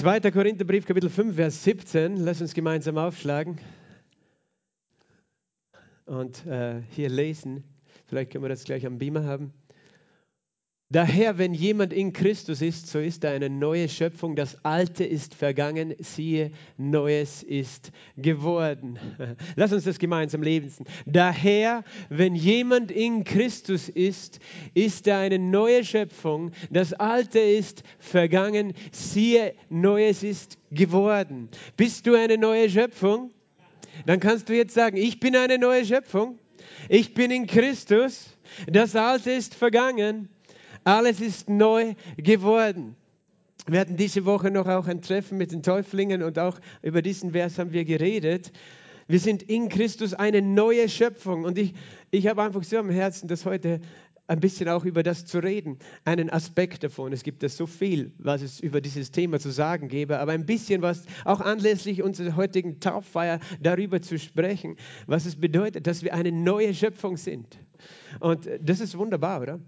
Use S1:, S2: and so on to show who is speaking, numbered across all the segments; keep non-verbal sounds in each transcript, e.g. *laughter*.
S1: 2. Korintherbrief, Kapitel 5, Vers 17. Lass uns gemeinsam aufschlagen und äh, hier lesen. Vielleicht können wir das gleich am Beamer haben. Daher, wenn jemand in Christus ist, so ist er eine neue Schöpfung. Das Alte ist vergangen, siehe, Neues ist geworden. *laughs* Lass uns das gemeinsam lesen. Daher, wenn jemand in Christus ist, ist er eine neue Schöpfung. Das Alte ist vergangen, siehe, Neues ist geworden. Bist du eine neue Schöpfung? Dann kannst du jetzt sagen, ich bin eine neue Schöpfung. Ich bin in Christus. Das Alte ist vergangen alles ist neu geworden. Wir hatten diese Woche noch auch ein Treffen mit den Täuflingen und auch über diesen Vers haben wir geredet. Wir sind in Christus eine neue Schöpfung und ich, ich habe einfach so am Herzen, das heute ein bisschen auch über das zu reden, einen Aspekt davon. Es gibt ja so viel, was es über dieses Thema zu sagen gäbe, aber ein bisschen was auch anlässlich unserer heutigen Tauffeier darüber zu sprechen, was es bedeutet, dass wir eine neue Schöpfung sind. Und das ist wunderbar, oder?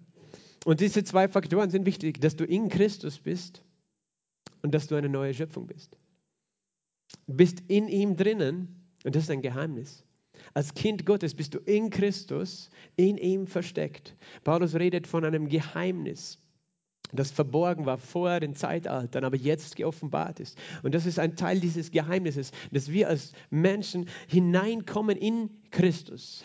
S1: Und diese zwei Faktoren sind wichtig, dass du in Christus bist und dass du eine neue Schöpfung bist. Du bist in ihm drinnen und das ist ein Geheimnis. Als Kind Gottes bist du in Christus, in ihm versteckt. Paulus redet von einem Geheimnis das verborgen war vor den Zeitaltern, aber jetzt geoffenbart ist. Und das ist ein Teil dieses Geheimnisses, dass wir als Menschen hineinkommen in Christus.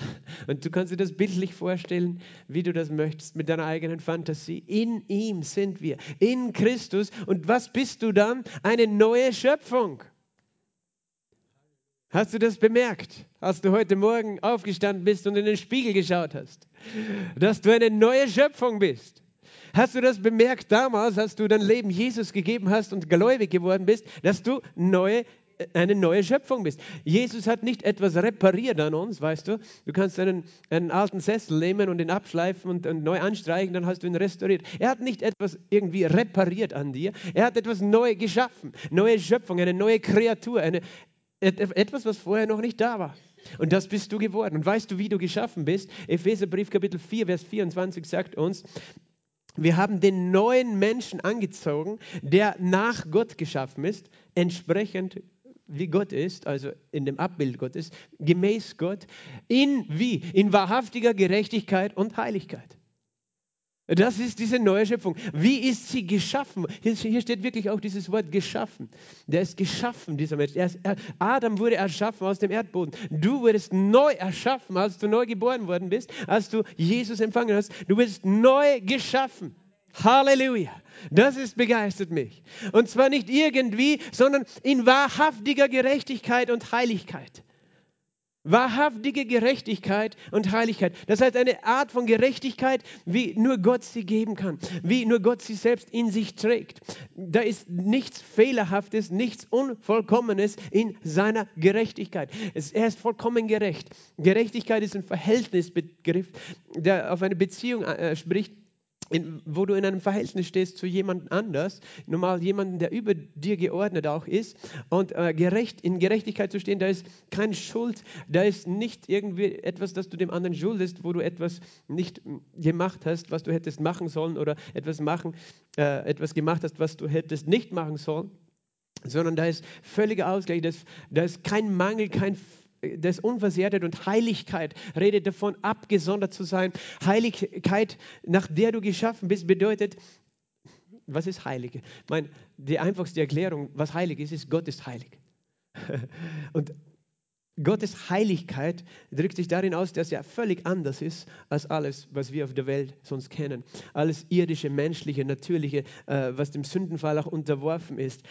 S1: Und du kannst dir das bildlich vorstellen, wie du das möchtest, mit deiner eigenen Fantasie. In ihm sind wir, in Christus. Und was bist du dann? Eine neue Schöpfung. Hast du das bemerkt, als du heute Morgen aufgestanden bist und in den Spiegel geschaut hast? Dass du eine neue Schöpfung bist. Hast du das bemerkt damals, als du dein Leben Jesus gegeben hast und gläubig geworden bist, dass du neue eine neue Schöpfung bist. Jesus hat nicht etwas repariert an uns, weißt du. Du kannst einen, einen alten Sessel nehmen und ihn abschleifen und, und, neu anstreichen, dann hast du ihn restauriert. Er hat nicht etwas irgendwie repariert an dir. Er hat etwas neu geschaffen. Neue Schöpfung, eine neue Kreatur, eine, etwas, was vorher noch nicht da war. Und das bist du geworden. Und weißt du, wie du geschaffen bist? Epheserbrief Kapitel 4, Vers 24 sagt uns, wir haben den neuen Menschen angezogen, der nach Gott geschaffen ist, entsprechend wie Gott ist, also in dem Abbild Gottes, gemäß Gott, in wie? In wahrhaftiger Gerechtigkeit und Heiligkeit. Das ist diese neue Schöpfung. Wie ist sie geschaffen? Hier steht wirklich auch dieses Wort geschaffen. Der ist geschaffen, dieser Mensch. Ist, Adam wurde erschaffen aus dem Erdboden. Du wurdest neu erschaffen, als du neu geboren worden bist, als du Jesus empfangen hast. Du bist neu geschaffen. Halleluja. Das ist begeistert mich. Und zwar nicht irgendwie, sondern in wahrhaftiger Gerechtigkeit und Heiligkeit. Wahrhaftige Gerechtigkeit und Heiligkeit. Das heißt eine Art von Gerechtigkeit, wie nur Gott sie geben kann, wie nur Gott sie selbst in sich trägt. Da ist nichts Fehlerhaftes, nichts Unvollkommenes in seiner Gerechtigkeit. Er ist vollkommen gerecht. Gerechtigkeit ist ein Verhältnisbegriff, der auf eine Beziehung äh, spricht in, wo du in einem Verhältnis stehst zu jemand anders, normal jemanden, der über dir geordnet auch ist und äh, gerecht, in Gerechtigkeit zu stehen, da ist keine Schuld, da ist nicht irgendwie etwas, das du dem anderen schuldest, wo du etwas nicht gemacht hast, was du hättest machen sollen oder etwas machen, äh, etwas gemacht hast, was du hättest nicht machen sollen, sondern da ist völliger Ausgleich, da ist, da ist kein Mangel, kein das Unversehrtheit und Heiligkeit redet davon, abgesondert zu sein. Heiligkeit, nach der du geschaffen bist, bedeutet, was ist heilig? Ich meine, die einfachste Erklärung, was heilig ist, ist, Gott ist heilig. *laughs* Und Gottes Heiligkeit drückt sich darin aus, dass er völlig anders ist als alles, was wir auf der Welt sonst kennen. Alles irdische, menschliche, natürliche, äh, was dem Sündenfall auch unterworfen ist.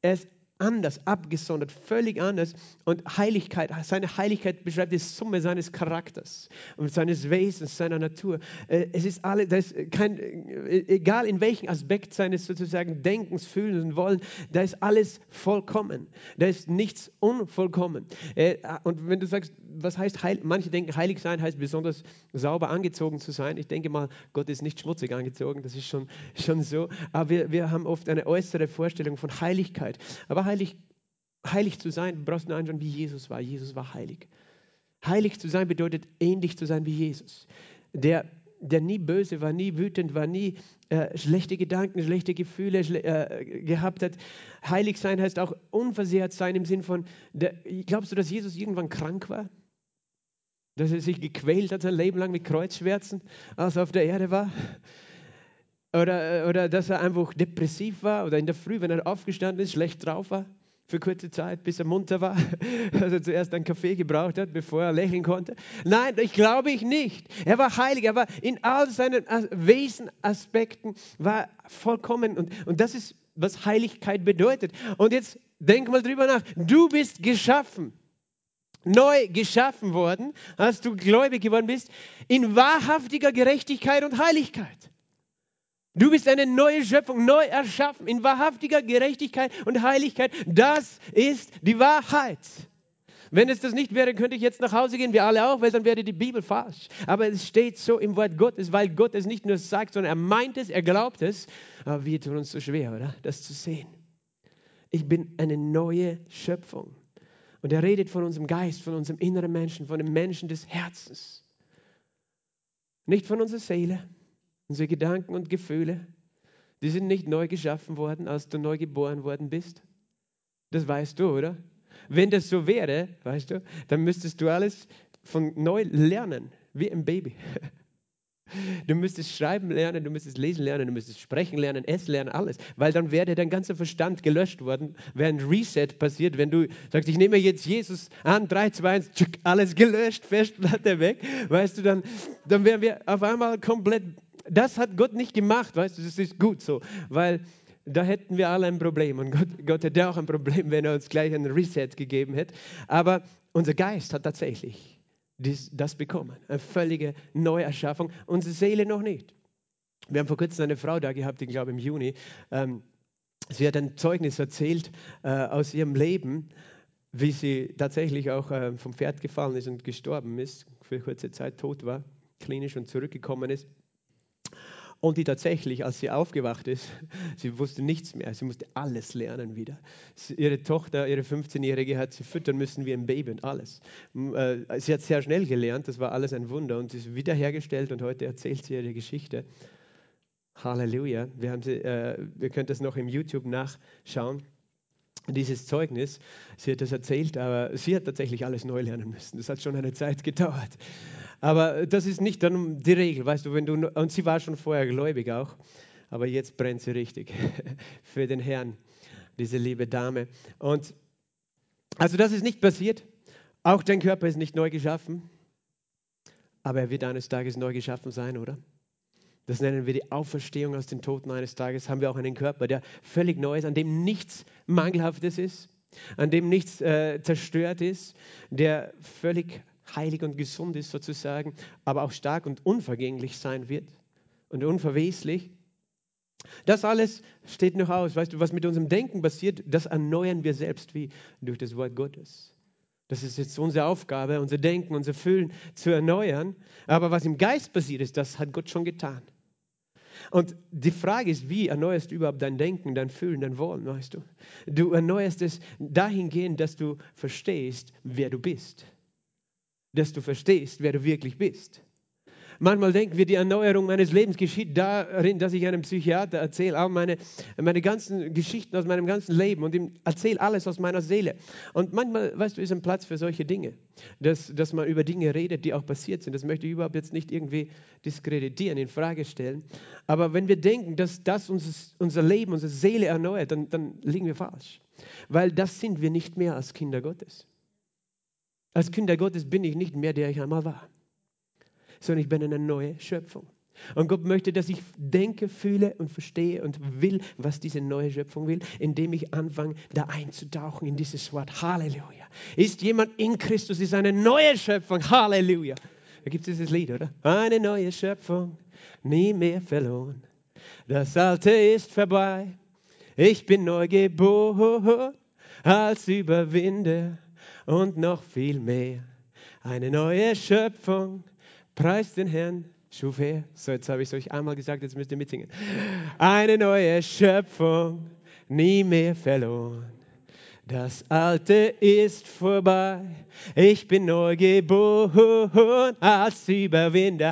S1: Er ist anders, abgesondert, völlig anders. Und Heiligkeit, seine Heiligkeit beschreibt die Summe seines Charakters und seines Wesens, seiner Natur. Äh, es ist alle, da ist kein, äh, egal in welchem Aspekt seines sozusagen Denkens, Fühlens und Wollen, da ist alles vollkommen. Da ist nichts unvollkommen. Äh, und wenn du sagst, was heißt heilig? Manche denken, heilig sein heißt besonders sauber angezogen zu sein. Ich denke mal, Gott ist nicht schmutzig angezogen, das ist schon, schon so. Aber wir, wir haben oft eine äußere Vorstellung von Heiligkeit. Aber heilig, heilig zu sein, brauchst du nur anschauen, wie Jesus war. Jesus war heilig. Heilig zu sein bedeutet, ähnlich zu sein wie Jesus. Der der nie böse war, nie wütend war, nie äh, schlechte Gedanken, schlechte Gefühle schle äh, gehabt hat. Heilig sein heißt auch unversehrt sein im Sinn von, der, glaubst du, dass Jesus irgendwann krank war? Dass er sich gequält hat sein Leben lang mit Kreuzschmerzen, als er auf der Erde war? Oder, oder dass er einfach depressiv war oder in der Früh, wenn er aufgestanden ist, schlecht drauf war? für kurze Zeit, bis er munter war, *laughs* dass er zuerst einen Kaffee gebraucht hat, bevor er lächeln konnte. Nein, ich glaube ich nicht. Er war heilig, er war in all seinen Wesenaspekten war vollkommen und, und das ist, was Heiligkeit bedeutet. Und jetzt denk mal drüber nach. Du bist geschaffen neu geschaffen worden, als du gläubig geworden bist, in wahrhaftiger Gerechtigkeit und Heiligkeit. Du bist eine neue Schöpfung, neu erschaffen, in wahrhaftiger Gerechtigkeit und Heiligkeit. Das ist die Wahrheit. Wenn es das nicht wäre, könnte ich jetzt nach Hause gehen, wir alle auch, weil dann wäre die Bibel falsch. Aber es steht so im Wort Gottes, weil Gott es nicht nur sagt, sondern er meint es, er glaubt es. Aber wir tun uns so schwer, oder? Das zu sehen. Ich bin eine neue Schöpfung. Und er redet von unserem Geist, von unserem inneren Menschen, von dem Menschen des Herzens. Nicht von unserer Seele, Unsere Gedanken und Gefühle, die sind nicht neu geschaffen worden, als du neu geboren worden bist. Das weißt du, oder? Wenn das so wäre, weißt du, dann müsstest du alles von neu lernen, wie ein Baby. *laughs* Du müsstest schreiben lernen, du müsstest lesen lernen, du müsstest sprechen lernen, essen lernen, alles. Weil dann wäre dein ganzer Verstand gelöscht worden, wäre ein Reset passiert, wenn du sagst, ich nehme jetzt Jesus an, 3, 2, 1, alles gelöscht, Festplatte weg. Weißt du, dann, dann wären wir auf einmal komplett das hat Gott nicht gemacht, weißt du, das ist gut so, weil da hätten wir alle ein Problem und Gott, Gott hätte auch ein Problem, wenn er uns gleich ein Reset gegeben hätte. Aber unser Geist hat tatsächlich dies, das bekommen, eine völlige Neuerschaffung, unsere Seele noch nicht. Wir haben vor kurzem eine Frau da gehabt, ich glaube im Juni, ähm, sie hat ein Zeugnis erzählt äh, aus ihrem Leben, wie sie tatsächlich auch äh, vom Pferd gefallen ist und gestorben ist, für kurze Zeit tot war, klinisch und zurückgekommen ist. Und die tatsächlich, als sie aufgewacht ist, *laughs* sie wusste nichts mehr, sie musste alles lernen wieder. Ihre Tochter, ihre 15-Jährige, hat sie füttern müssen wie ein Baby und alles. Äh, sie hat sehr schnell gelernt, das war alles ein Wunder und sie ist wiederhergestellt und heute erzählt sie ihre Geschichte. Halleluja. Wir, haben sie, äh, wir können das noch im YouTube nachschauen dieses Zeugnis. Sie hat das erzählt, aber sie hat tatsächlich alles neu lernen müssen. Das hat schon eine Zeit gedauert. Aber das ist nicht dann die Regel, weißt du, wenn du, und sie war schon vorher gläubig auch, aber jetzt brennt sie richtig *laughs* für den Herrn, diese liebe Dame. Und also das ist nicht passiert. Auch dein Körper ist nicht neu geschaffen, aber er wird eines Tages neu geschaffen sein, oder? Das nennen wir die Auferstehung aus den Toten eines Tages. Haben wir auch einen Körper, der völlig neu ist, an dem nichts Mangelhaftes ist, an dem nichts äh, zerstört ist, der völlig heilig und gesund ist sozusagen, aber auch stark und unvergänglich sein wird und unverweslich. Das alles steht noch aus. Weißt du, was mit unserem Denken passiert, das erneuern wir selbst wie durch das Wort Gottes. Das ist jetzt unsere Aufgabe, unser Denken, unser Fühlen zu erneuern. Aber was im Geist passiert ist, das hat Gott schon getan. Und die Frage ist, wie erneuerst du überhaupt dein Denken, dein Fühlen, dein Wollen, weißt du? Du erneuerst es dahingehend, dass du verstehst, wer du bist dass du verstehst, wer du wirklich bist. Manchmal denken wir, die Erneuerung meines Lebens geschieht darin, dass ich einem Psychiater erzähle, auch meine, meine ganzen Geschichten aus meinem ganzen Leben und ihm erzähle alles aus meiner Seele. Und manchmal, weißt du, ist ein Platz für solche Dinge, dass, dass man über Dinge redet, die auch passiert sind. Das möchte ich überhaupt jetzt nicht irgendwie diskreditieren, in Frage stellen. Aber wenn wir denken, dass das uns, unser Leben, unsere Seele erneuert, dann, dann liegen wir falsch. Weil das sind wir nicht mehr als Kinder Gottes. Als Kinder Gottes bin ich nicht mehr, der ich einmal war, sondern ich bin eine neue Schöpfung. Und Gott möchte, dass ich denke, fühle und verstehe und will, was diese neue Schöpfung will, indem ich anfange, da einzutauchen in dieses Wort. Halleluja. Ist jemand in Christus, ist eine neue Schöpfung. Halleluja. Da gibt es dieses Lied, oder? Eine neue Schöpfung, nie mehr verloren. Das Alte ist vorbei. Ich bin neu geboren als Überwinder und noch viel mehr. Eine neue Schöpfung, preist den Herrn, schuf er. So, jetzt habe ich es euch einmal gesagt, jetzt müsst ihr mitsingen. Eine neue Schöpfung, nie mehr verloren. Das Alte ist vorbei, ich bin neu geboren als Überwinder.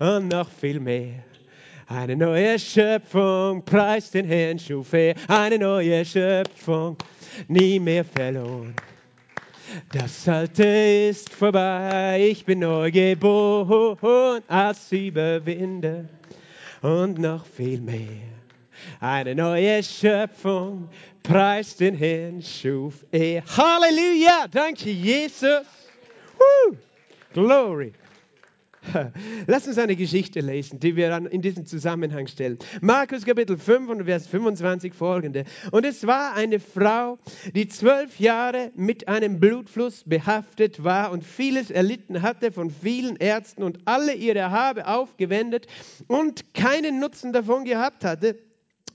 S1: und noch viel mehr. Eine neue Schöpfung, preist den Herrn, schuf er. Eine neue Schöpfung, nie mehr verloren. Das Alte ist vorbei, ich bin neu geboren als Überwinder und noch viel mehr. Eine neue Schöpfung, preist den Herrn, schuf er. Halleluja, danke Jesus. Woo. Glory. *laughs* Lass uns eine Geschichte lesen, die wir dann in diesen Zusammenhang stellen. Markus Kapitel 5 und Vers 25 folgende. Und es war eine Frau, die zwölf Jahre mit einem Blutfluss behaftet war und vieles erlitten hatte von vielen Ärzten und alle ihre Habe aufgewendet und keinen Nutzen davon gehabt hatte.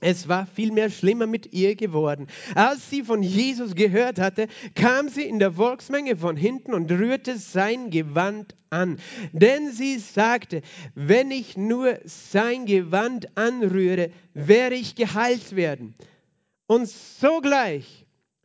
S1: Es war vielmehr schlimmer mit ihr geworden. Als sie von Jesus gehört hatte, kam sie in der Volksmenge von hinten und rührte sein Gewand an. Denn sie sagte, wenn ich nur sein Gewand anrühre, werde ich geheilt werden. Und sogleich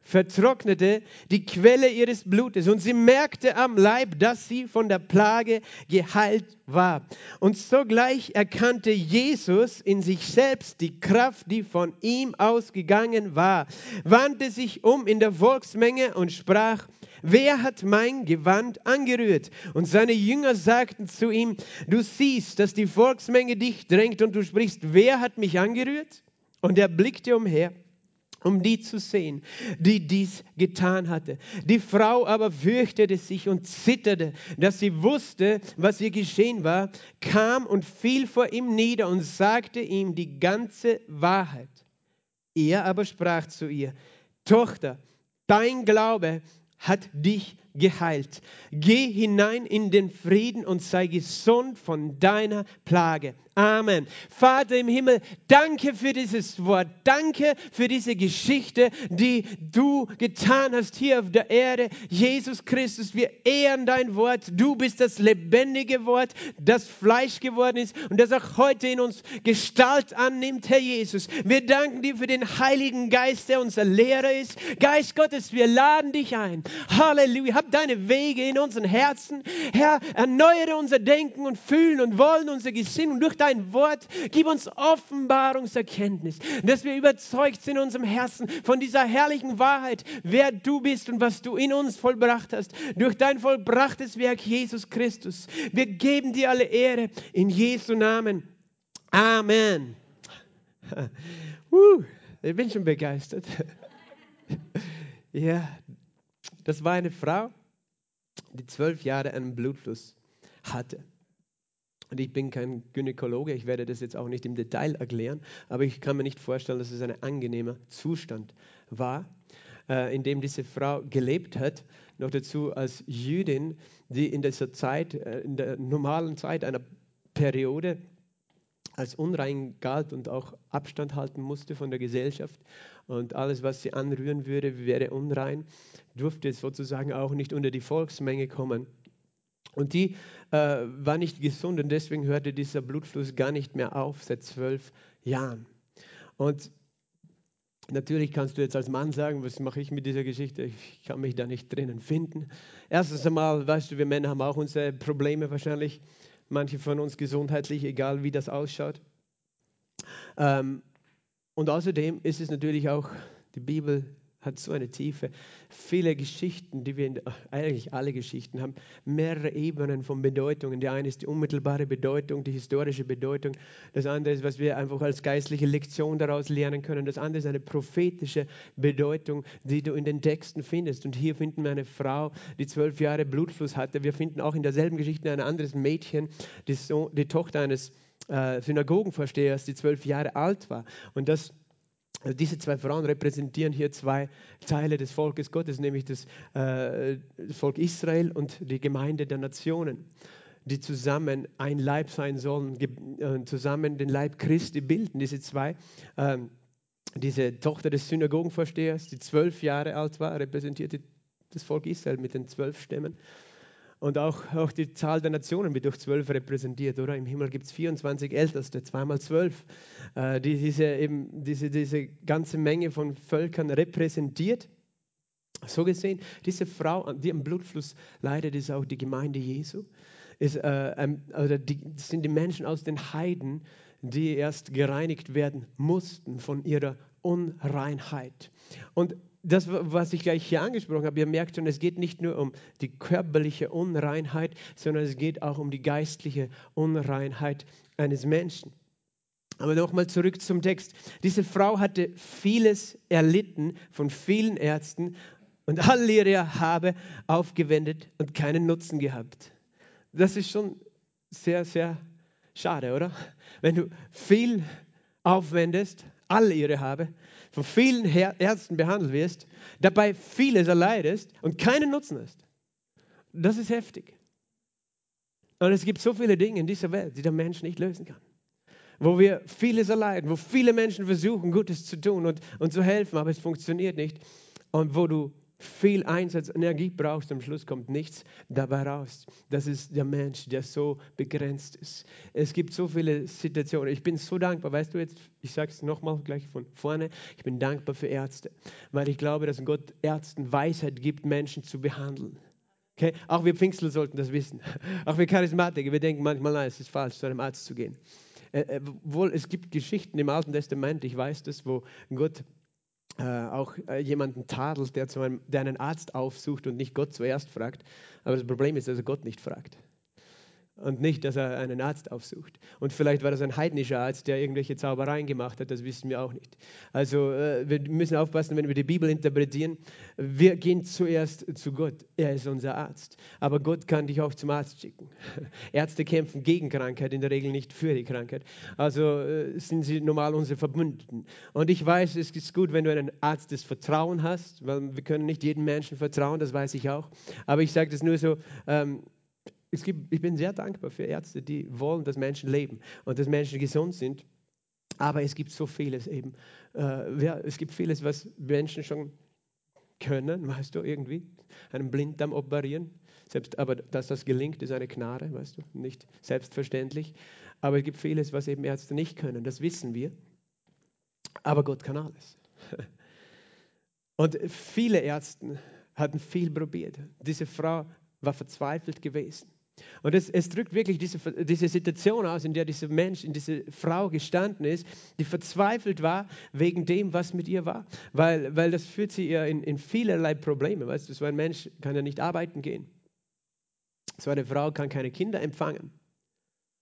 S1: vertrocknete die Quelle ihres Blutes und sie merkte am Leib, dass sie von der Plage geheilt war. Und sogleich erkannte Jesus in sich selbst die Kraft, die von ihm ausgegangen war, wandte sich um in der Volksmenge und sprach, Wer hat mein Gewand angerührt? Und seine Jünger sagten zu ihm, du siehst, dass die Volksmenge dich drängt und du sprichst, wer hat mich angerührt? Und er blickte umher um die zu sehen, die dies getan hatte. Die Frau aber fürchtete sich und zitterte, dass sie wusste, was ihr geschehen war, kam und fiel vor ihm nieder und sagte ihm die ganze Wahrheit. Er aber sprach zu ihr, Tochter, dein Glaube hat dich geheilt. Geh hinein in den Frieden und sei gesund von deiner Plage. Amen. Vater im Himmel, danke für dieses Wort. Danke für diese Geschichte, die du getan hast hier auf der Erde. Jesus Christus, wir ehren dein Wort. Du bist das lebendige Wort, das Fleisch geworden ist und das auch heute in uns Gestalt annimmt, Herr Jesus. Wir danken dir für den Heiligen Geist, der unser Lehrer ist. Geist Gottes, wir laden dich ein. Halleluja. Hab deine Wege in unseren Herzen. Herr, erneuere unser Denken und Fühlen und Wollen, unser Gesinnung durch dein dein Wort. Gib uns Offenbarungserkenntnis, dass wir überzeugt sind in unserem Herzen von dieser herrlichen Wahrheit, wer du bist und was du in uns vollbracht hast, durch dein vollbrachtes Werk Jesus Christus. Wir geben dir alle Ehre in Jesu Namen. Amen. *laughs* Uh, ich bin schon begeistert. *laughs* ja, das war eine Frau, die zwölf Jahre einen Blutfluss hatte. Und ich bin kein Gynäkologe, ich werde das jetzt auch nicht im Detail erklären, aber ich kann mir nicht vorstellen, dass es ein angenehmer Zustand war, äh, in dem diese Frau gelebt hat. Noch dazu als Jüdin, die in dieser Zeit, äh, in der normalen Zeit einer Periode als unrein galt und auch Abstand halten musste von der Gesellschaft. Und alles, was sie anrühren würde, wäre unrein, durfte sozusagen auch nicht unter die Volksmenge kommen. Und die äh, war nicht gesund und deswegen hörte dieser Blutfluss gar nicht mehr auf seit zwölf Jahren. Und natürlich kannst du jetzt als Mann sagen, was mache ich mit dieser Geschichte? Ich kann mich da nicht drinnen finden. Erstens einmal, weißt du, wir Männer haben auch unsere Probleme wahrscheinlich. Manche von uns gesundheitlich, egal wie das ausschaut. Ähm, und außerdem ist es natürlich auch, die Bibel hat so eine Tiefe. Viele Geschichten, die wir, in, eigentlich alle Geschichten haben, mehrere Ebenen von Bedeutungen. Die eine ist die unmittelbare Bedeutung, die historische Bedeutung. Das andere ist, was wir einfach als geistliche Lektion daraus lernen können. Das andere ist eine prophetische Bedeutung, die du in den Texten findest. Und hier finden wir eine Frau, die zwölf Jahre Blutfluss hatte. Wir finden auch in derselben Geschichte ein anderes Mädchen, die, so, die Tochter eines äh, Synagogenvorstehers, die zwölf Jahre alt war. Und das also diese zwei Frauen repräsentieren hier zwei Teile des Volkes Gottes, nämlich das, äh, Volk Israel und die Gemeinde der Nationen, die zusammen ein Leib sein sollen, äh, zusammen den Leib Christi bilden. Diese zwei, äh, diese Tochter des Synagogenvorstehers, die zwölf Jahre alt war, repräsentierte das Volk Israel mit den zwölf Stämmen. Und auch, auch die Zahl der Nationen wird durch zwölf repräsentiert, oder? Im Himmel gibt es 24 Älteste, zweimal zwölf, äh, die diese, eben, diese, diese ganze Menge von Völkern repräsentiert. So gesehen, diese Frau, die am Blutfluss leidet, ist auch die Gemeinde Jesu. ist, äh, oder die, das sind die Menschen aus den Heiden, die erst gereinigt werden mussten von ihrer Unreinheit. Und das, was ich gleich hier angesprochen habe, ihr merkt schon, es geht nicht nur um die körperliche Unreinheit, sondern es geht auch um die geistliche Unreinheit eines Menschen. Aber nochmal zurück zum Text. Diese Frau hatte vieles erlitten von vielen Ärzten und all ihre Habe aufgewendet und keinen Nutzen gehabt. Das ist schon sehr, sehr schade, oder? Wenn du viel aufwendest, all ihre Habe, von vielen Ärzten behandelt wirst, dabei vieles erleidest und keinen Nutzen hast. Das ist heftig. Und es gibt so viele Dinge in dieser Welt, die der Mensch nicht lösen kann wo wir vieles erleiden, wo viele Menschen versuchen, Gutes zu tun und, und zu helfen, aber es funktioniert nicht. Und wo du viel Einsatz, Energie brauchst, am Schluss kommt nichts dabei raus. Das ist der Mensch, der so begrenzt ist. Es gibt so viele Situationen. Ich bin so dankbar, weißt du jetzt, ich sage es nochmal gleich von vorne, ich bin dankbar für Ärzte, weil ich glaube, dass Gott Ärzten Weisheit gibt, Menschen zu behandeln. Okay? Auch wir Pfingstler sollten das wissen. *laughs* Auch wir Charismatiker, wir denken manchmal, nein, es ist falsch, zu einem Arzt zu gehen. Äh, äh, wohl, es gibt Geschichten im Alten Testament, ich weiß das, wo Gott äh, auch äh, jemanden tadelt, der, zu einem, der einen Arzt aufsucht und nicht Gott zuerst fragt. Aber das Problem ist, dass er Gott nicht fragt und nicht, dass er einen Arzt aufsucht. Und vielleicht war das ein heidnischer Arzt, der irgendwelche Zaubereien gemacht hat, das wissen wir auch nicht. Also äh, wir müssen aufpassen, wenn wir die Bibel interpretieren. Wir gehen zuerst zu Gott, er ist unser Arzt. Aber Gott kann dich auch zum Arzt schicken. *laughs* Ärzte kämpfen gegen Krankheit, in der Regel nicht für die Krankheit. Also äh, sind sie normal unsere Verbündeten. Und ich weiß, es ist gut, wenn du einen Arzt des Vertrauen hast, weil wir können nicht jedem Menschen vertrauen, das weiß ich auch. Aber ich sage das nur so, ähm, es gibt, ich bin sehr dankbar für Ärzte, die wollen, dass Menschen leben und dass Menschen gesund sind. Aber es gibt so vieles eben. Äh, ja, es gibt vieles, was Menschen schon können, weißt du, irgendwie. Einen Blinddarm operieren. Selbst, aber dass das gelingt, ist eine Gnade, weißt du, nicht selbstverständlich. Aber es gibt vieles, was eben Ärzte nicht können, das wissen wir. Aber Gott kann alles. *laughs* Und viele Ärzte hatten viel probiert. Diese Frau war verzweifelt gewesen. Und es, es drückt wirklich diese, diese Situation aus, in der dieser Mensch, in diese Frau gestanden ist, die verzweifelt war wegen dem, was mit ihr war. Weil, weil das führt sie ihr in, in vielerlei Probleme. Weißt du, so ein Mensch kann ja nicht arbeiten gehen. So eine Frau kann keine Kinder empfangen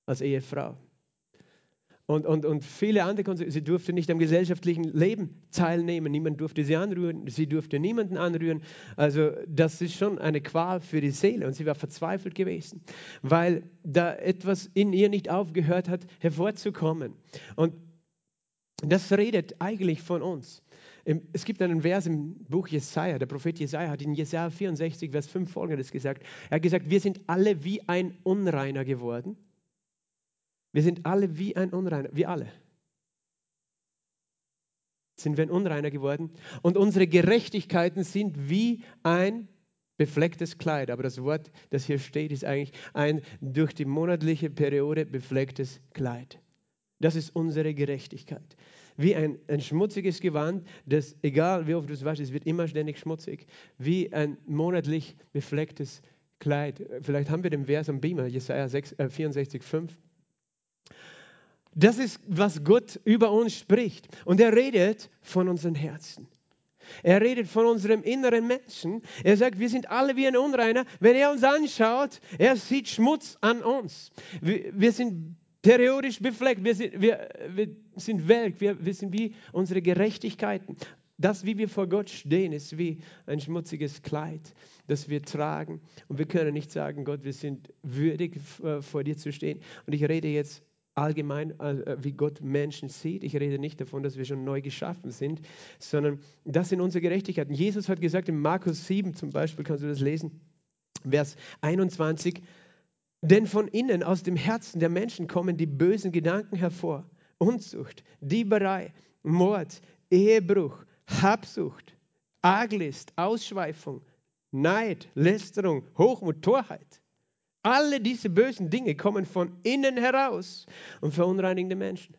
S1: als Ehefrau. Und, und, und viele andere, sie durfte nicht am gesellschaftlichen Leben teilnehmen. Niemand durfte sie anrühren, sie durfte niemanden anrühren. Also das ist schon eine Qual für die Seele. Und sie war verzweifelt gewesen, weil da etwas in ihr nicht aufgehört hat, hervorzukommen. Und das redet eigentlich von uns. Es gibt einen Vers im Buch Jesaja, der Prophet Jesaja hat in Jesaja 64, Vers 5 folgendes gesagt. Er hat gesagt, wir sind alle wie ein Unreiner geworden wir sind alle wie ein Unreiner, wir alle. Sind wir ein Unreiner geworden und unsere Gerechtigkeiten sind wie ein beflecktes Kleid. Aber das Wort, das hier steht, ist eigentlich ein durch die monatliche Periode beflecktes Kleid. Das ist unsere Gerechtigkeit. Wie ein, ein schmutziges Gewand, das, egal wie oft du es waschst, es wird immer ständig schmutzig. Wie ein monatlich beflecktes Kleid. Vielleicht haben wir den Vers am Beamer, Jesaja 6, äh, 64, 5. Das ist, was Gott über uns spricht. Und er redet von unseren Herzen. Er redet von unserem inneren Menschen. Er sagt, wir sind alle wie ein Unreiner. Wenn er uns anschaut, er sieht Schmutz an uns. Wir, wir sind periodisch befleckt. Wir sind, wir, wir sind welk. Wir, wir sind wie unsere Gerechtigkeiten. Das, wie wir vor Gott stehen, ist wie ein schmutziges Kleid, das wir tragen. Und wir können nicht sagen, Gott, wir sind würdig, äh, vor dir zu stehen. Und ich rede jetzt allgemein, äh, wie Gott Menschen sieht. Ich rede nicht davon, dass wir schon neu geschaffen sind, sondern das sind unsere Gerechtigkeiten. Jesus hat gesagt in Markus 7 zum Beispiel, kannst du das lesen, Vers 21, denn von innen, aus dem Herzen der Menschen kommen die bösen Gedanken hervor. Unzucht, Dieberei, Mord, Ehebruch, Habsucht, Arglist, Ausschweifung, Neid, Lästerung, Hochmut, Torheit. Alle diese bösen Dinge kommen von innen heraus und verunreinigen den Menschen.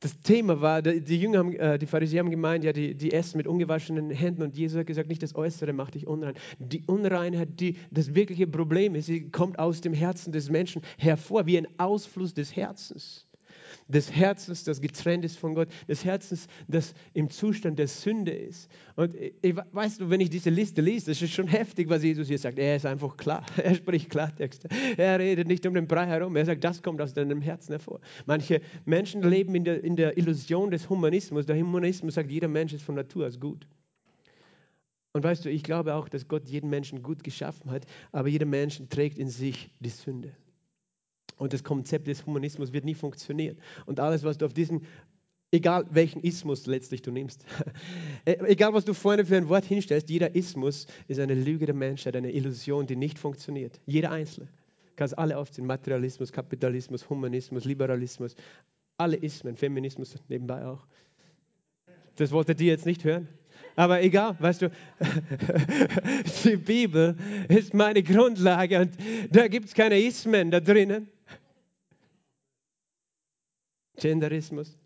S1: das Thema war, die Jünger haben, äh, die Pharisäer haben gemeint, ja, die, die essen mit ungewaschenen Händen und Jesus hat gesagt, nicht das Äußere macht dich unrein. Die Unreinheit, die, das wirkliche Problem ist, sie kommt aus dem Herzen des Menschen hervor, wie ein Ausfluss des Herzens des Herzens, das getrennt ist von Gott, des Herzens, das im Zustand der Sünde ist. Und ich, weißt du, wenn ich diese Liste lese, das ist schon heftig, was Jesus hier sagt. Er ist einfach klar. *laughs* Er spricht Klartext. Er redet nicht um den Brei herum. Er sagt, das kommt aus deinem Herzen hervor. Manche Menschen leben in der, in der Illusion des Humanismus. Der Humanismus sagt, jeder Mensch ist von Natur aus gut. Und weißt du, ich glaube auch, dass Gott jeden Menschen gut geschaffen hat, aber jeder Mensch trägt in sich die Sünde. Und das Konzept des Humanismus wird nie funktionieren. Und alles, was du auf diesen, egal welchen Ismus letztlich du nimmst, *laughs* e, egal was du vorne für ein Wort hinstellst, jeder Ismus ist eine Lüge der Menschheit, eine Illusion, die nicht funktioniert. Jeder Einzelne. Du kannst alle aufziehen: Materialismus, Kapitalismus, Humanismus, Liberalismus, alle Ismen, Feminismus nebenbei auch. Das wolltet ihr jetzt nicht hören? Aber egal, weißt du, *laughs* die Bibel ist meine Grundlage und da gibt es keine Ismen da drinnen. Genderismus.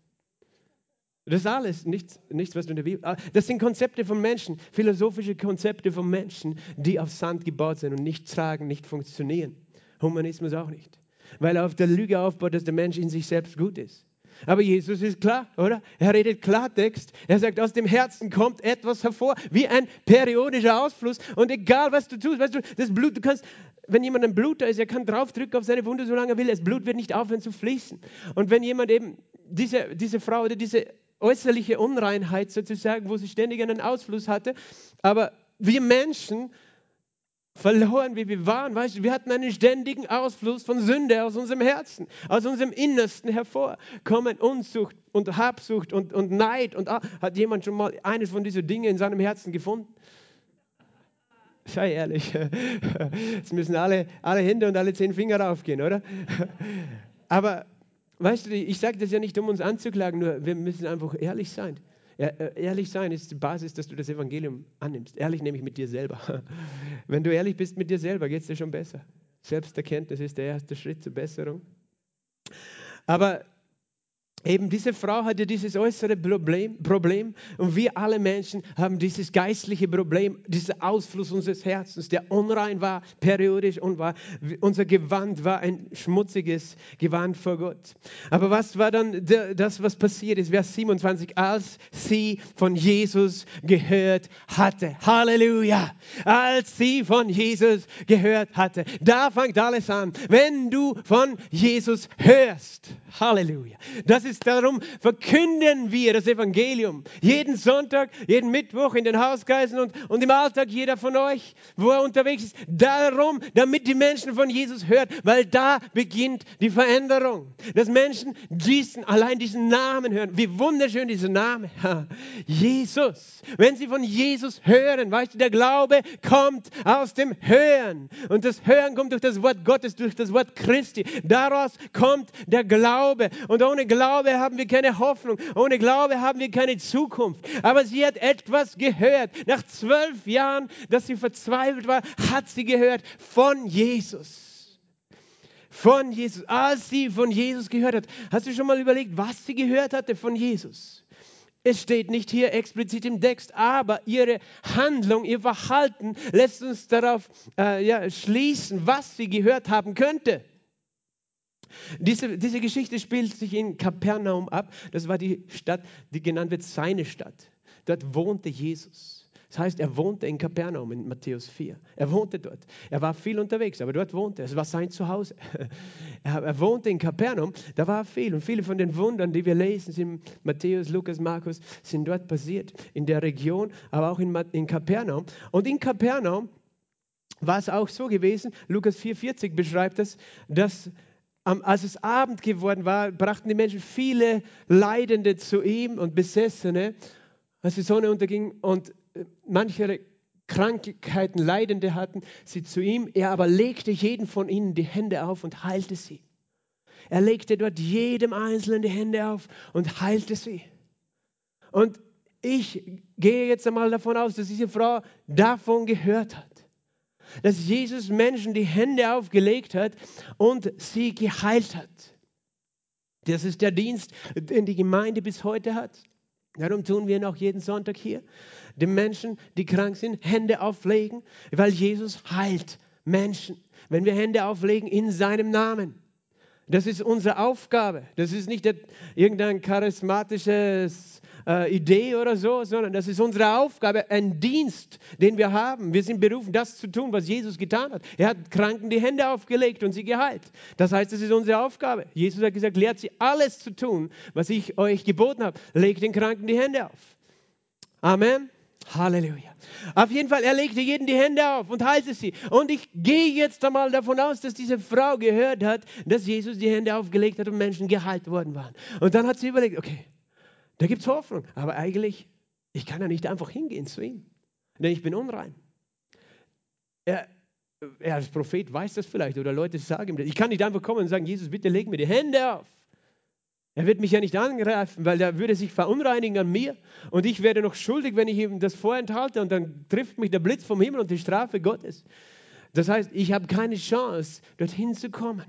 S1: Das ist alles, nichts, nichts, was du in der Bibel. Ah, das sind Konzepte von Menschen, philosophische Konzepte von Menschen, die auf Sand gebaut sind und nicht tragen, nicht funktionieren. Humanismus auch nicht. Weil er auf der Lüge aufbaut, dass der Mensch in sich selbst gut ist. Aber Jesus ist klar, oder? Er redet Klartext. Er sagt, aus dem Herzen kommt etwas hervor, wie ein periodischer Ausfluss. Und egal, was du tust, weißt du, das Blut, du kannst, wenn jemand ein Bluter ist, er kann draufdrücken auf seine Wunde, solange er will. Das Blut wird nicht aufhören zu fließen. Und wenn jemand eben diese, diese Frau oder diese äußerliche Unreinheit sozusagen, wo sie ständig einen Ausfluss hatte, aber wir Menschen verloren, wie wir waren, weißt du, wir hatten einen ständigen Ausfluss von Sünde aus unserem Herzen, aus unserem Innersten hervor, kommen Unzucht und Habsucht und, und Neid und ah, hat jemand schon mal eines von diesen Dingen in seinem Herzen gefunden? Sei ehrlich. *laughs* Jetzt müssen alle, alle Hände und alle zehn Finger raufgehen, oder? *laughs* Aber weißt du, ich sage das ja nicht, um uns anzuklagen, nur wir müssen einfach ehrlich sein. Ehrlich sein ist die Basis, dass du das Evangelium annimmst. Ehrlich nämlich mit dir selber. *laughs* Wenn du ehrlich bist mit dir selber, geht es dir schon besser. Selbsterkenntnis ist der erste Schritt zur Besserung. Aber Eben diese Frau hatte dieses äußere Problem, Problem und wir alle Menschen haben dieses geistliche Problem, diesen Ausfluss unseres Herzens, der unrein war, periodisch und war. Unser Gewand war ein schmutziges Gewand vor Gott. Aber was war dann das, was passiert ist? Vers 27, als sie von Jesus gehört hatte. Halleluja! Als sie von Jesus gehört hatte. Da fängt alles an. Wenn du von Jesus hörst. Halleluja! Das ist ist, darum verkünden wir das Evangelium. Jeden Sonntag, jeden Mittwoch in den Hauskreisen und, und im Alltag jeder von euch, wo er unterwegs ist. Darum, damit die Menschen von Jesus hören, weil da beginnt die Veränderung. Dass Menschen diesen, allein diesen Namen hören. Wie wunderschön dieser Name. Jesus. Wenn sie von Jesus hören, weißt du, der Glaube kommt aus dem Hören. Und das Hören kommt durch das Wort Gottes, durch das Wort Christi. Daraus kommt der Glaube. Und ohne Glaube Glaube haben wir keine Hoffnung. Ohne Glaube haben wir keine Zukunft. Aber sie hat etwas gehört. Nach zwölf Jahren, dass sie verzweifelt war, hat sie gehört von Jesus. Von Jesus. Als sie von Jesus gehört hat. Hast du schon mal überlegt, was sie gehört hatte von Jesus? Es steht nicht hier explizit im Text, aber ihre Handlung, ihr Verhalten lässt uns darauf äh, ja, schließen, was sie gehört haben könnte. Diese, diese Geschichte spielt sich in Kapernaum ab. Das war die Stadt, die genannt wird seine Stadt. Dort wohnte Jesus. Das heißt, er wohnte in Kapernaum in Matthäus 4. Er wohnte dort. Er war viel unterwegs, aber dort wohnte er. Es war sein Zuhause. *laughs* Er, wohnte in Kapernaum, da war viel. Und viele von den Wundern, die wir lesen, sind Matthäus, Lukas, Markus, sind dort passiert. In der Region, aber auch in, in Kapernaum. Und in Kapernaum war es auch so gewesen, Lukas 4,40 beschreibt es, dass als es Abend geworden war, brachten die Menschen viele Leidende zu ihm und Besessene, als die Sonne unterging und äh, manche Krankheiten Leidende hatten, sie zu ihm. Er aber legte jeden von ihnen die Hände auf und heilte sie. Er legte dort jedem Einzelnen die Hände auf und heilte sie. Und ich gehe jetzt einmal davon aus, dass diese Frau davon gehört hat dass Jesus Menschen die Hände aufgelegt hat und sie geheilt hat. Das ist der Dienst, den die Gemeinde bis heute hat. Darum tun wir noch jeden Sonntag hier, den Menschen, die krank sind, Hände auflegen, weil Jesus heilt Menschen, wenn wir Hände auflegen in seinem Namen. Das ist unsere Aufgabe. Das ist nicht irgendein charismatisches äh, Idee oder so, sondern das ist unsere Aufgabe, ein Dienst, den wir haben. Wir sind berufen, das zu tun, was Jesus getan hat. Er hat Kranken die Hände aufgelegt und sie geheilt. Das heißt, das ist unsere Aufgabe. Jesus hat gesagt, lehrt sie alles zu tun, was ich euch geboten habe. Legt den Kranken die Hände auf. Amen. Halleluja. Auf jeden Fall, er legte jeden die Hände auf und heilte sie. Und ich gehe jetzt einmal davon aus, dass diese Frau gehört hat, dass Jesus die Hände aufgelegt hat und Menschen geheilt worden waren. Und dann hat sie überlegt, okay, da gibt es Hoffnung. Aber eigentlich, ich kann ja nicht einfach hingehen zu ihm, denn ich bin unrein. Er, er als Prophet weiß das vielleicht oder Leute sagen ihm das. Ich kann nicht einfach kommen und sagen, Jesus, bitte leg mir die Hände auf. Er wird mich ja nicht angreifen, weil er würde sich verunreinigen an mir und ich werde noch schuldig, wenn ich ihm das vorenthalte und dann trifft mich der Blitz vom Himmel und die Strafe Gottes. Das heißt, ich habe keine Chance, dorthin zu kommen.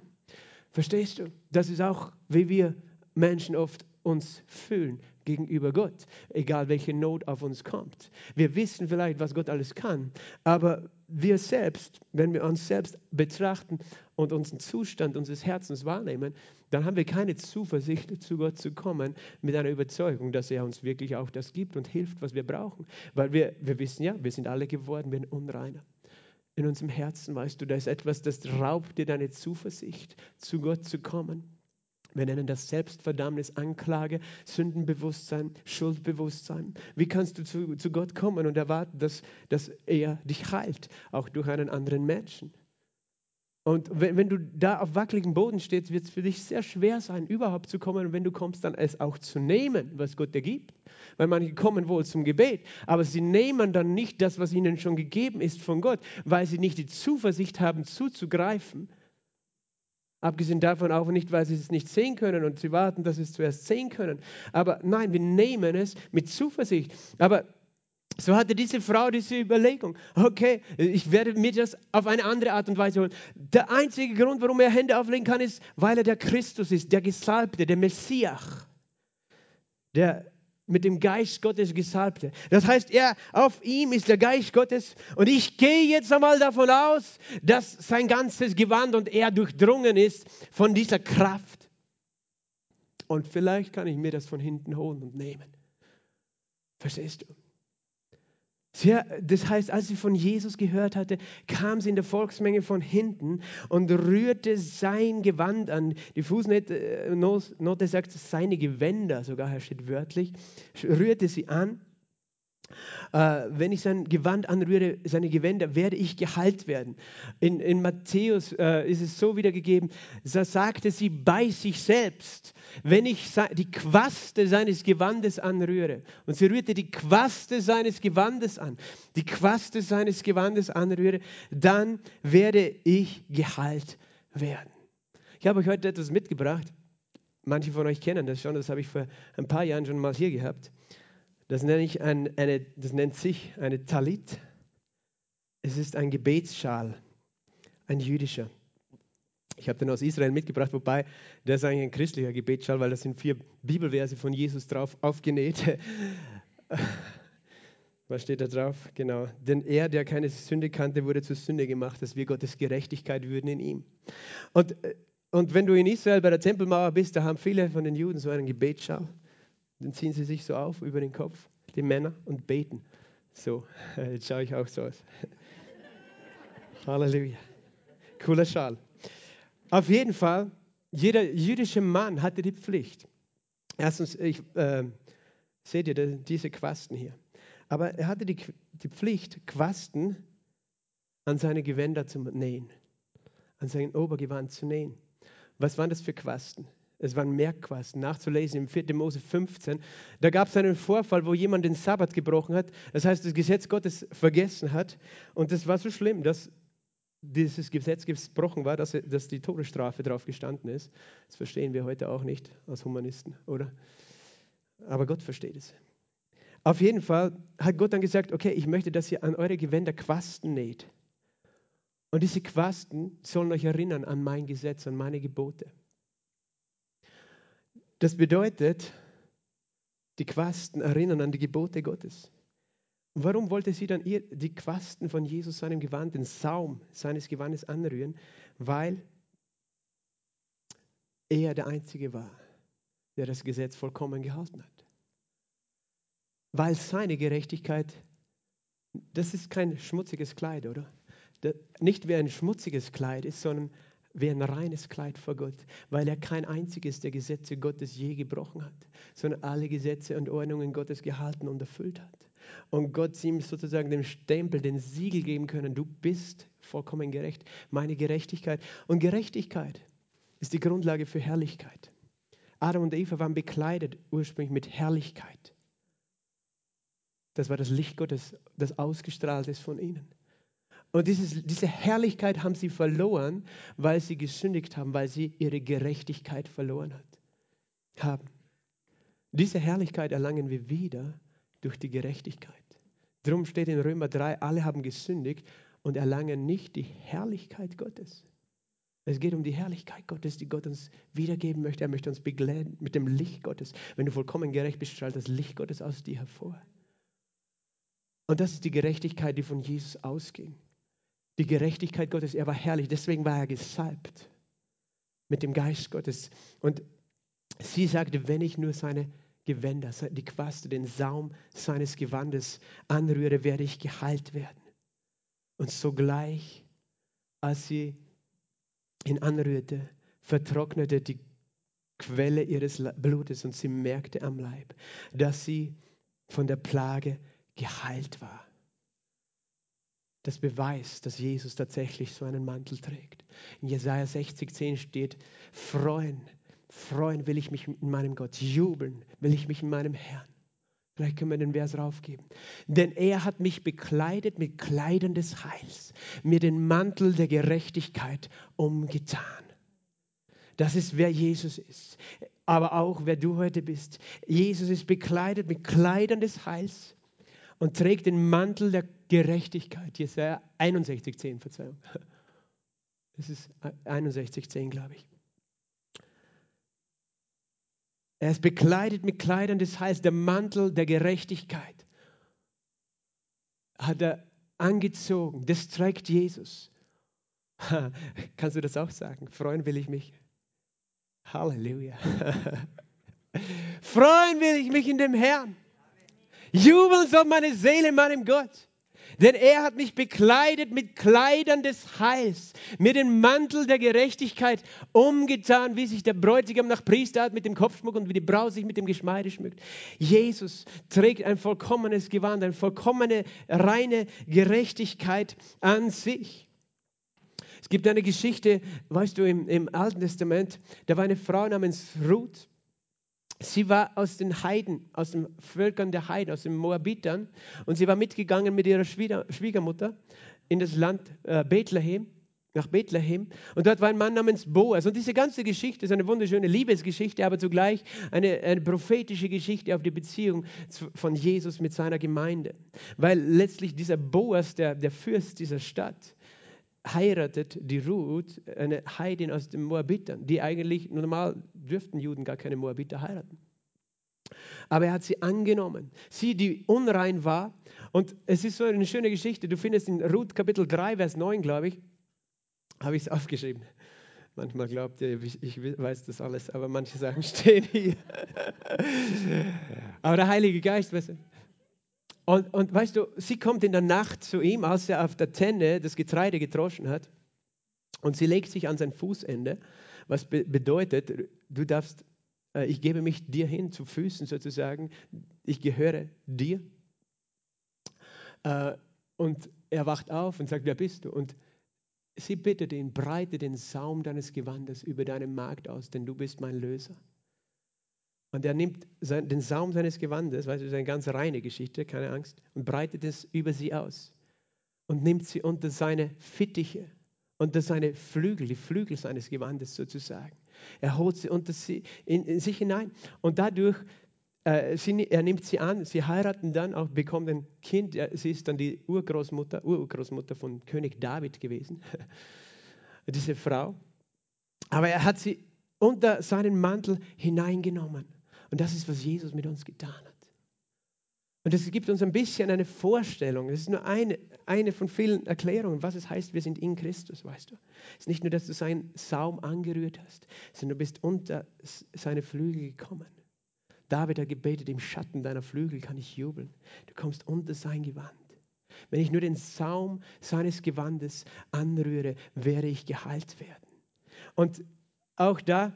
S1: Verstehst du? Das ist auch, wie wir Menschen oft uns fühlen gegenüber Gott, egal welche Not auf uns kommt. Wir wissen vielleicht, was Gott alles kann, aber wir selbst, wenn wir uns selbst betrachten und unseren Zustand unseres Herzens wahrnehmen, dann haben wir keine Zuversicht, zu Gott zu kommen mit einer Überzeugung, dass er uns wirklich auch das gibt und hilft, was wir brauchen. Weil wir, wir wissen ja, wir sind alle geworden, wir sind unreiner. In unserem Herzen, weißt du, da ist etwas, das raubt dir deine Zuversicht, zu Gott zu kommen. Wir nennen das Selbstverdammnis, Anklage, Sündenbewusstsein, Schuldbewusstsein. Wie kannst du zu, zu Gott kommen und erwarten, dass, dass er dich heilt, auch durch einen anderen Menschen? Und wenn, wenn du da auf wackeligem Boden stehst, wird es für dich sehr schwer sein, überhaupt zu kommen. Und wenn du kommst, dann es auch zu nehmen, was Gott dir gibt. Weil manche kommen wohl zum Gebet, aber sie nehmen dann nicht das, was ihnen schon gegeben ist von Gott, weil sie nicht die Zuversicht haben, zuzugreifen Abgesehen davon auch nicht, weil sie es nicht sehen können und sie warten, dass sie es zuerst sehen können. Aber nein, wir nehmen es mit Zuversicht. Aber so hatte diese Frau diese Überlegung, okay, ich werde mir das auf eine andere Art und Weise holen. Der einzige Grund, warum er Hände auflegen kann, ist, weil er der Christus ist, der Gesalbte, der Messias, der mit dem Geist Gottes Gesalbte. Das heißt, er, auf ihm ist der Geist Gottes und ich gehe jetzt einmal davon aus, dass sein ganzes Gewand und er durchdrungen ist von dieser Kraft. Und vielleicht kann ich mir das von hinten holen und nehmen. Verstehst du? Sie, das heißt, als sie von Jesus gehört hatte, kam sie in der Volksmenge von hinten und rührte sein Gewand an. Die Fußnote äh, sagt, seine Gewänder, sogar hier steht wörtlich, rührte sie an äh, wenn ich sein Gewand anrühre, seine Gewänder, werde ich geheilt werden. In, in Matthäus äh, ist es so wiedergegeben, da sagte sie bei sich selbst, wenn ich die Quaste seines Gewandes anrühre, und sie rührte die Quaste seines Gewandes an, die Quaste seines Gewandes anrühre, dann werde ich geheilt werden. Ich habe euch heute etwas mitgebracht. Manche von euch kennen das schon, das habe ich vor ein paar Jahren schon mal hier gehabt. Das, nenne ich ein, eine, das nennt sich eine Talit. Es ist ein Gebetsschal, ein jüdischer. Ich habe den aus Israel mitgebracht, wobei der ist eigentlich ein christlicher Gebetsschal, weil da sind vier Bibelverse von Jesus drauf aufgenäht. *laughs* Was steht da drauf? Genau. Denn er, der keine Sünde kannte, wurde zur Sünde gemacht, dass wir Gottes Gerechtigkeit würden in ihm. Und, und wenn du in Israel bei der Tempelmauer bist, da haben viele von den Juden so einen Gebetsschal. Dann ziehen sie sich so auf über den Kopf, die Männer, und beten. So, *laughs* jetzt schaue ich auch so aus. *laughs* Halleluja. Cooler Schal. Auf jeden Fall, jeder jüdische Mann hatte die Pflicht. Erstens, ich, äh, seht ihr diese Quasten hier? Aber er hatte die, die Pflicht, Quasten an seine Gewänder zu nähen, an sein Obergewand zu nähen. Was waren das für Quasten? Es waren Merkquasten, nachzulesen im 4. Mose 15. Da gab es einen Vorfall, wo jemand den Sabbat gebrochen hat. Das heißt, das Gesetz Gottes vergessen hat. Und das war so schlimm, dass dieses Gesetz gebrochen war, dass, dass die Todesstrafe drauf gestanden ist. Das verstehen wir heute auch nicht als Humanisten, oder? Aber Gott versteht es. Auf jeden Fall hat Gott dann gesagt, okay, ich möchte, dass ihr an eure Gewänder Quasten näht. Und diese Quasten sollen euch erinnern an mein Gesetz, an meine Gebote. Das bedeutet, die Quasten erinnern an die Gebote Gottes. Warum wollte sie dann die Quasten von Jesus seinem Gewand, den Saum seines Gewandes anrühren? Weil er der Einzige war, der das Gesetz vollkommen gehalten hat. Weil seine Gerechtigkeit, das ist kein schmutziges Kleid, oder? Nicht wie ein schmutziges Kleid ist, sondern wie ein reines Kleid vor Gott, weil er kein einziges der Gesetze Gottes je gebrochen hat, sondern alle Gesetze und Ordnungen Gottes gehalten und erfüllt hat. Und Gott ihm sozusagen den Stempel, den Siegel geben können, du bist vollkommen gerecht, meine Gerechtigkeit. Und Gerechtigkeit ist die Grundlage für Herrlichkeit. Adam und Eva waren bekleidet ursprünglich mit Herrlichkeit. Das war das Licht Gottes, das ausgestrahlt ist von ihnen. Und dieses, diese Herrlichkeit haben sie verloren, weil sie gesündigt haben, weil sie ihre Gerechtigkeit verloren hat, haben. Diese Herrlichkeit erlangen wir wieder durch die Gerechtigkeit. Darum steht in Römer 3, alle haben gesündigt und erlangen nicht die Herrlichkeit Gottes. Es geht um die Herrlichkeit Gottes, die Gott uns wiedergeben möchte. Er möchte uns begleiten mit dem Licht Gottes. Wenn du vollkommen gerecht bist, strahlt das Licht Gottes aus dir hervor. Und das ist die Gerechtigkeit, die von Jesus ausging. Die Gerechtigkeit Gottes, er war herrlich, deswegen war er gesalbt mit dem Geist Gottes. Und sie sagte, wenn ich nur seine Gewänder, die Quaste, den Saum seines Gewandes anrühre, werde ich geheilt werden. Und sogleich, als sie ihn anrührte, vertrocknete die Quelle ihres Blutes und sie merkte am Leib, dass sie von der Plage geheilt war. Das beweist, dass Jesus tatsächlich so einen Mantel trägt. In Jesaja 60, 10 steht: Freuen, freuen will ich mich in meinem Gott, jubeln will ich mich in meinem Herrn. Vielleicht können wir den Vers raufgeben. Denn er hat mich bekleidet mit Kleidern des Heils, mir den Mantel der Gerechtigkeit umgetan. Das ist, wer Jesus ist, aber auch wer du heute bist. Jesus ist bekleidet mit Kleidern des Heils und trägt den Mantel der Gerechtigkeit. Jesaja 61, 10, Verzeihung. Das ist 61, 10, glaube ich. Er ist bekleidet mit Kleidern des Heils, der Mantel der Gerechtigkeit. Hat er angezogen. Das trägt Jesus. Kannst du das auch sagen? Freuen will ich mich. Halleluja. *laughs* Freuen will ich mich in dem Herrn. Jubeln soll meine Seele in meinem Gott. Denn er hat mich bekleidet mit Kleidern des Heils, mir den Mantel der Gerechtigkeit umgetan, wie sich der Bräutigam nach Priester mit dem Kopfschmuck und wie die Braut sich mit dem Geschmeide schmückt. Jesus trägt ein vollkommenes Gewand, eine vollkommene, reine Gerechtigkeit an sich. Es gibt eine Geschichte, weißt du, im, im Alten Testament, da war eine Frau namens Ruth Sie war aus den Heiden, aus den Völkern der Heiden, aus den Moabitern. Und sie war mitgegangen mit ihrer Schwiegermutter in das Land äh, Bethlehem, nach Bethlehem. Und dort war ein Mann namens Boas. Und diese ganze Geschichte ist eine wunderschöne Liebesgeschichte, aber zugleich eine, eine prophetische Geschichte auf die Beziehung von Jesus mit seiner Gemeinde. Weil letztlich dieser Boas, der, der Fürst dieser Stadt, heiratet die Ruth, eine Heidin aus den Moabitern, die eigentlich normal dürften Juden gar keine Moabiter heiraten. Aber er hat sie angenommen. Sie, die unrein war. Und es ist so eine schöne Geschichte. Du findest in Ruth Kapitel 3, Vers 9, glaube ich, habe ich es aufgeschrieben. Manchmal glaubt ihr, ich weiß das alles, aber manche Sachen *laughs* stehen hier. aber der Heilige Geist, weißt du, und, und weißt du, sie kommt in der Nacht zu ihm, als er auf der Tenne das Getreide getroschen hat. Und sie legt sich an sein Fußende, was be bedeutet, du darfst, äh, ich gebe mich dir hin zu Füßen sozusagen, ich gehöre dir. Äh, und er wacht auf und sagt, wer bist du? Und sie bittet ihn, breite den Saum deines Gewandes über deinem Markt aus, denn du bist mein Löser. Und er nimmt den Saum seines Gewandes, weißt du, das ist eine ganz reine Geschichte, keine Angst, und breitet es über sie aus und nimmt sie unter seine Fittiche, unter seine Flügel, die Flügel seines Gewandes sozusagen. Er holt sie unter sie, in, in sich hinein und dadurch, äh, sie, er nimmt sie an, sie heiraten dann auch, bekommen ein Kind, sie ist dann die Urgroßmutter, Urgroßmutter von König David gewesen, *laughs* diese Frau. Aber er hat sie unter seinen Mantel hineingenommen. Und das ist, was Jesus mit uns getan hat. Und das gibt uns ein bisschen eine Vorstellung. Es ist nur eine, eine von vielen Erklärungen, was es heißt, wir sind in Christus, weißt du. Es ist nicht nur, dass du seinen Saum angerührt hast, sondern du bist unter seine Flügel gekommen. David hat gebetet, im Schatten deiner Flügel kann ich jubeln. Du kommst unter sein Gewand. Wenn ich nur den Saum seines Gewandes anrühre, werde ich geheilt werden. Und auch da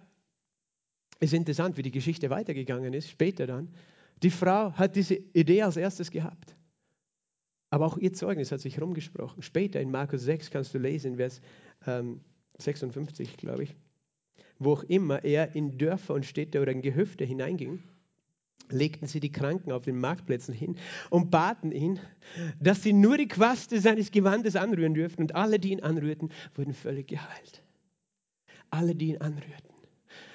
S1: ist interessant, wie die Geschichte weitergegangen ist, später dann. Die Frau hat diese Idee als erstes gehabt. Aber auch ihr Zeugnis hat sich rumgesprochen. Später in Markus 6 kannst du lesen, Vers ähm, 56, glaube ich, wo auch immer er in Dörfer und Städte oder in Gehöfte hineinging, legten sie die Kranken auf den Marktplätzen hin und baten ihn, dass sie nur die Quaste seines Gewandes anrühren dürften. Und alle, die ihn anrührten, wurden völlig geheilt. Alle, die ihn anrührten.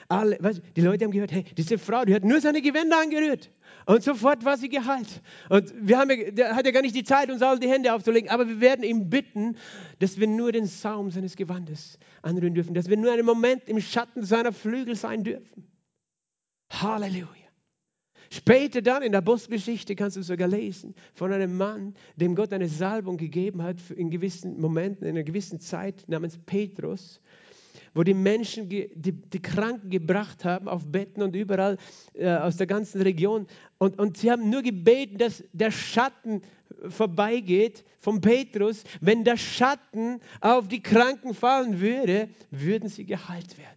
S1: Alle, weißt, die Leute haben gehört, hey, diese Frau, die hat nur seine Gewänder angerührt. Und sofort war sie geheilt. Und wir haben, der hat ja gar nicht die Zeit, uns alle die Hände aufzulegen, aber wir werden ihm bitten, dass wir nur den Saum seines Gewandes anrühren dürfen, dass wir nur einen Moment im Schatten seiner Flügel sein dürfen. Halleluja. Später dann in der Apostelgeschichte kannst du sogar lesen von einem Mann, dem Gott eine Salbung gegeben hat in gewissen Momenten, in einer gewissen Zeit namens Petrus wo die Menschen die, die Kranken gebracht haben auf Betten und überall äh, aus der ganzen Region. Und, und sie haben nur gebeten, dass der Schatten vorbeigeht von Petrus. Wenn der Schatten auf die Kranken fallen würde, würden sie geheilt werden.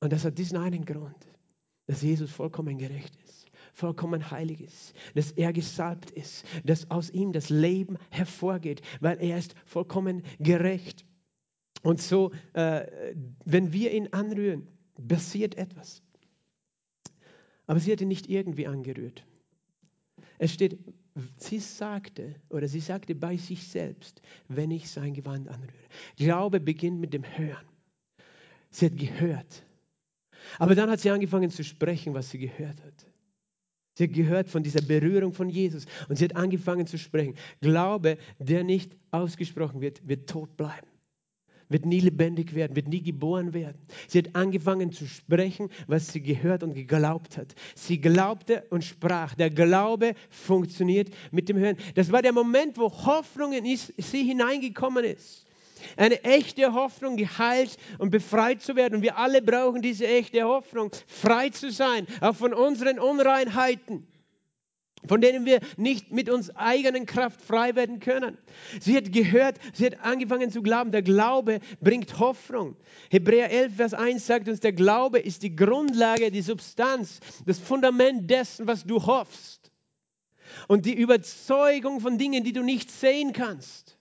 S1: Und das hat diesen einen Grund, dass Jesus vollkommen gerecht ist vollkommen heilig ist, dass er gesalbt ist, dass aus ihm das Leben hervorgeht, weil er ist vollkommen gerecht. Und so, äh, wenn wir ihn anrühren, passiert etwas. Aber sie hat ihn nicht irgendwie angerührt. Es steht, sie sagte oder sie sagte bei sich selbst, wenn ich sein Gewand anrühre. Glaube beginnt mit dem Hören. Sie hat gehört. Aber dann hat sie angefangen zu sprechen, was sie gehört hat. Sie hat gehört von dieser Berührung von Jesus und sie hat angefangen zu sprechen. Glaube, der nicht ausgesprochen wird, wird tot bleiben wird nie lebendig werden, wird nie geboren werden. Sie hat angefangen zu sprechen, was sie gehört und geglaubt hat. Sie glaubte und sprach. Der Glaube funktioniert mit dem Hören. Das war der Moment, wo Hoffnung in sie hineingekommen ist. Eine echte Hoffnung, geheilt und befreit zu werden. Und wir alle brauchen diese echte Hoffnung, frei zu sein, auch von unseren Unreinheiten von denen wir nicht mit uns eigenen Kraft frei werden können. Sie hat gehört, sie hat angefangen zu glauben. Der Glaube bringt Hoffnung. Hebräer 11, Vers 1 sagt uns, der Glaube ist die Grundlage, die Substanz, das Fundament dessen, was du hoffst. Und die Überzeugung von Dingen, die du nicht sehen kannst.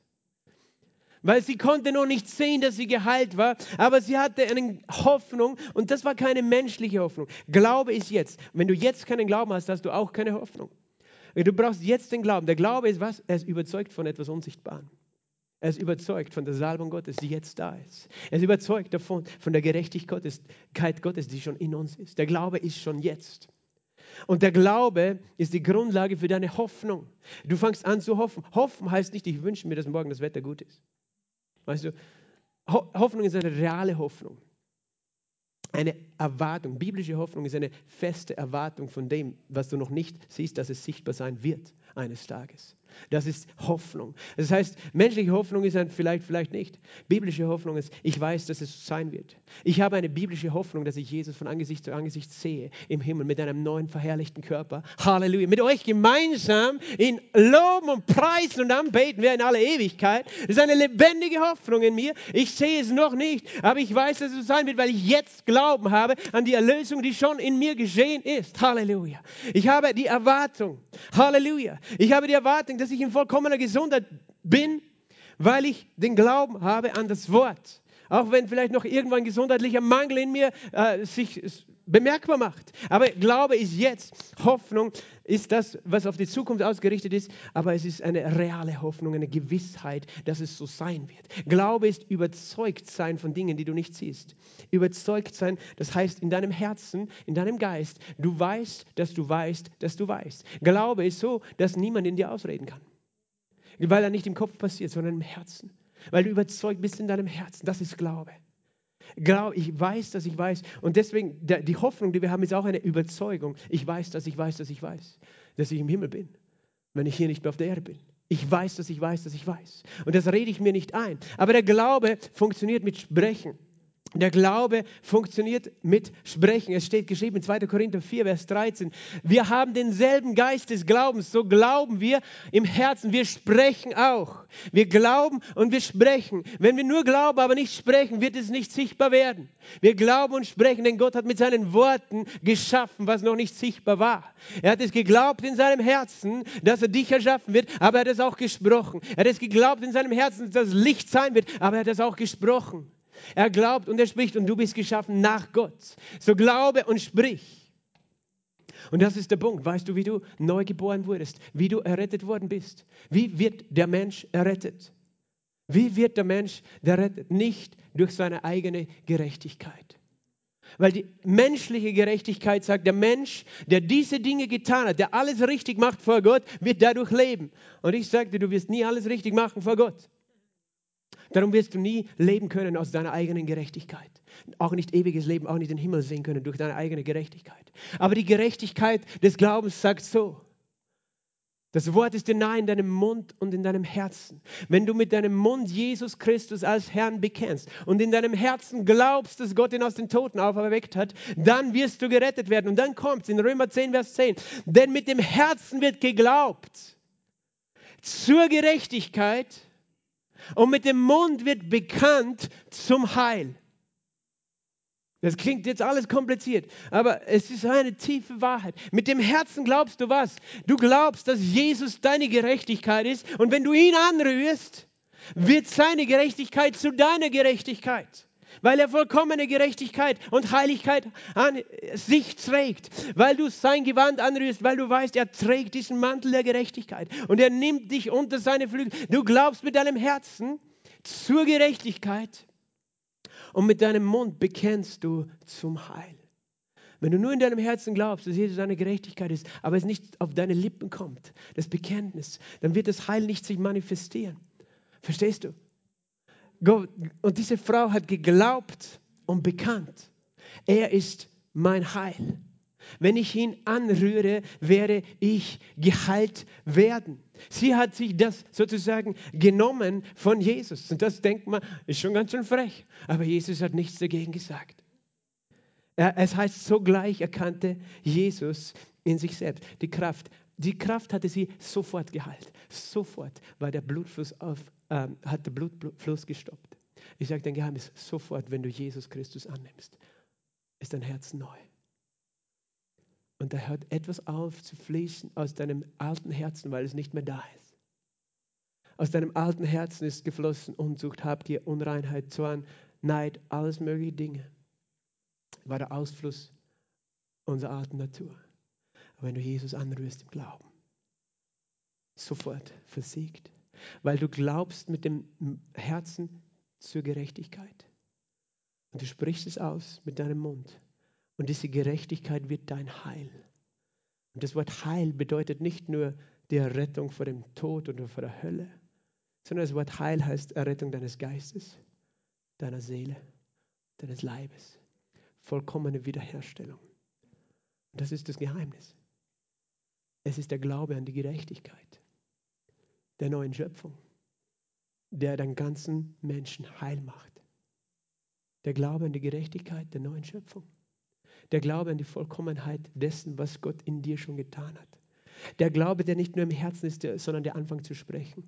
S1: Weil sie konnte noch nicht sehen, dass sie geheilt war, aber sie hatte eine Hoffnung und das war keine menschliche Hoffnung. Glaube ist jetzt. Wenn du jetzt keinen Glauben hast, hast du auch keine Hoffnung. Du brauchst jetzt den Glauben. Der Glaube ist was? Er ist überzeugt von etwas Unsichtbarem. Er ist überzeugt von der Salbung Gottes, die jetzt da ist. Er ist überzeugt davon, von der Gerechtigkeit Gottes, die schon in uns ist. Der Glaube ist schon jetzt. Und der Glaube ist die Grundlage für deine Hoffnung. Du fängst an zu hoffen. Hoffen heißt nicht, ich wünsche mir, dass morgen das Wetter gut ist. Weißt du, Hoffnung ist eine reale Hoffnung eine Erwartung. Biblische Hoffnung ist eine feste Erwartung von dem, was du noch nicht siehst, dass es sichtbar sein wird eines Tages. Das ist Hoffnung. Das heißt, menschliche Hoffnung ist ein vielleicht, vielleicht nicht. Biblische Hoffnung ist, ich weiß, dass es sein wird. Ich habe eine biblische Hoffnung, dass ich Jesus von Angesicht zu Angesicht sehe im Himmel mit einem neuen verherrlichten Körper. Halleluja. Mit euch gemeinsam in Loben und Preisen und Anbeten wir in aller Ewigkeit. Das ist eine lebendige Hoffnung in mir. Ich sehe es noch nicht, aber ich weiß, dass es sein wird, weil ich jetzt Glauben habe an die Erlösung, die schon in mir geschehen ist. Halleluja. Ich habe die Erwartung. Halleluja. Ich habe die Erwartung, dass ich in vollkommener Gesundheit bin, weil ich den Glauben habe an das Wort. Auch wenn vielleicht noch irgendwann gesundheitlicher Mangel in mir äh, sich bemerkbar macht. Aber Glaube ist jetzt. Hoffnung ist das, was auf die Zukunft ausgerichtet ist. Aber es ist eine reale Hoffnung, eine Gewissheit, dass es so sein wird. Glaube ist überzeugt sein von Dingen, die du nicht siehst. Überzeugt sein, das heißt in deinem Herzen, in deinem Geist, du weißt, dass du weißt, dass du weißt. Glaube ist so, dass niemand in dir ausreden kann. Weil er nicht im Kopf passiert, sondern im Herzen. Weil du überzeugt bist in deinem Herzen. Das ist Glaube. Glaub, ich weiß, dass ich weiß. Und deswegen, der, die Hoffnung, die wir haben, ist auch eine Überzeugung. Ich weiß, dass ich weiß, dass ich weiß, dass ich im Himmel bin, wenn ich hier nicht mehr auf der Erde bin. Ich weiß, dass ich weiß, dass ich weiß. Und das rede ich mir nicht ein. Aber der Glaube funktioniert mit Sprechen. Der Glaube funktioniert mit Sprechen. Es steht geschrieben in 2. Korinther 4, Vers 13. Wir haben denselben Geist des Glaubens. So glauben wir im Herzen. Wir sprechen auch. Wir glauben und wir sprechen. Wenn wir nur glauben, aber nicht sprechen, wird es nicht sichtbar werden. Wir glauben und sprechen, denn Gott hat mit seinen Worten geschaffen, was noch nicht sichtbar war. Er hat es geglaubt in seinem Herzen, dass er dich erschaffen wird, aber er hat es auch gesprochen. Er hat es geglaubt in seinem Herzen, dass Licht sein wird, aber er hat es auch gesprochen. Er glaubt und er spricht und du bist geschaffen nach Gott. So glaube und sprich. Und das ist der Punkt. Weißt du, wie du neu geboren wurdest? Wie du errettet worden bist? Wie wird der Mensch errettet? Wie wird der Mensch errettet? Nicht durch seine eigene Gerechtigkeit. Weil die menschliche Gerechtigkeit sagt, der Mensch, der diese Dinge getan hat, der alles richtig macht vor Gott, wird dadurch leben. Und ich sagte, du wirst nie alles richtig machen vor Gott. Darum wirst du nie leben können aus deiner eigenen Gerechtigkeit. Auch nicht ewiges Leben, auch nicht den Himmel sehen können durch deine eigene Gerechtigkeit. Aber die Gerechtigkeit des Glaubens sagt so. Das Wort ist nahe in deinem Mund und in deinem Herzen. Wenn du mit deinem Mund Jesus Christus als Herrn bekennst und in deinem Herzen glaubst, dass Gott ihn aus den Toten auferweckt hat, dann wirst du gerettet werden. Und dann kommt es in Römer 10, Vers 10. Denn mit dem Herzen wird geglaubt zur Gerechtigkeit und mit dem Mund wird bekannt zum Heil. Das klingt jetzt alles kompliziert, aber es ist eine tiefe Wahrheit. Mit dem Herzen glaubst du was? Du glaubst, dass Jesus deine Gerechtigkeit ist und wenn du ihn anrührst, wird seine Gerechtigkeit zu deiner Gerechtigkeit weil er vollkommene Gerechtigkeit und Heiligkeit an sich trägt, weil du sein Gewand anrührst, weil du weißt, er trägt diesen Mantel der Gerechtigkeit und er nimmt dich unter seine Flügel. Du glaubst mit deinem Herzen zur Gerechtigkeit und mit deinem Mund bekennst du zum Heil. Wenn du nur in deinem Herzen glaubst, dass Jesus deine Gerechtigkeit ist, aber es nicht auf deine Lippen kommt, das Bekenntnis, dann wird das Heil nicht sich manifestieren. Verstehst du? Und diese Frau hat geglaubt und bekannt, er ist mein Heil. Wenn ich ihn anrühre, werde ich geheilt werden. Sie hat sich das sozusagen genommen von Jesus. Und das denkt man, ist schon ganz schön frech. Aber Jesus hat nichts dagegen gesagt. Es heißt, sogleich erkannte Jesus in sich selbst die Kraft. Die Kraft hatte sie sofort geheilt. Sofort war der Blutfluss auf, ähm, hat der Blutfluss gestoppt. Ich sage dein Geheimnis, sofort, wenn du Jesus Christus annimmst, ist dein Herz neu. Und da hört etwas auf zu fließen aus deinem alten Herzen, weil es nicht mehr da ist. Aus deinem alten Herzen ist geflossen Unzucht, Habgier, Unreinheit, Zorn, Neid, alles mögliche Dinge. War der Ausfluss unserer alten Natur. Aber wenn du Jesus anrührst im Glauben, sofort versiegt. Weil du glaubst mit dem Herzen zur Gerechtigkeit. Und du sprichst es aus mit deinem Mund. Und diese Gerechtigkeit wird dein Heil. Und das Wort Heil bedeutet nicht nur die Errettung vor dem Tod oder vor der Hölle, sondern das Wort Heil heißt Errettung deines Geistes, deiner Seele, deines Leibes. Vollkommene Wiederherstellung. Und das ist das Geheimnis. Es ist der Glaube an die Gerechtigkeit der neuen Schöpfung, der den ganzen Menschen heil macht. Der Glaube an die Gerechtigkeit der neuen Schöpfung. Der Glaube an die Vollkommenheit dessen, was Gott in dir schon getan hat. Der Glaube, der nicht nur im Herzen ist, sondern der anfängt zu sprechen.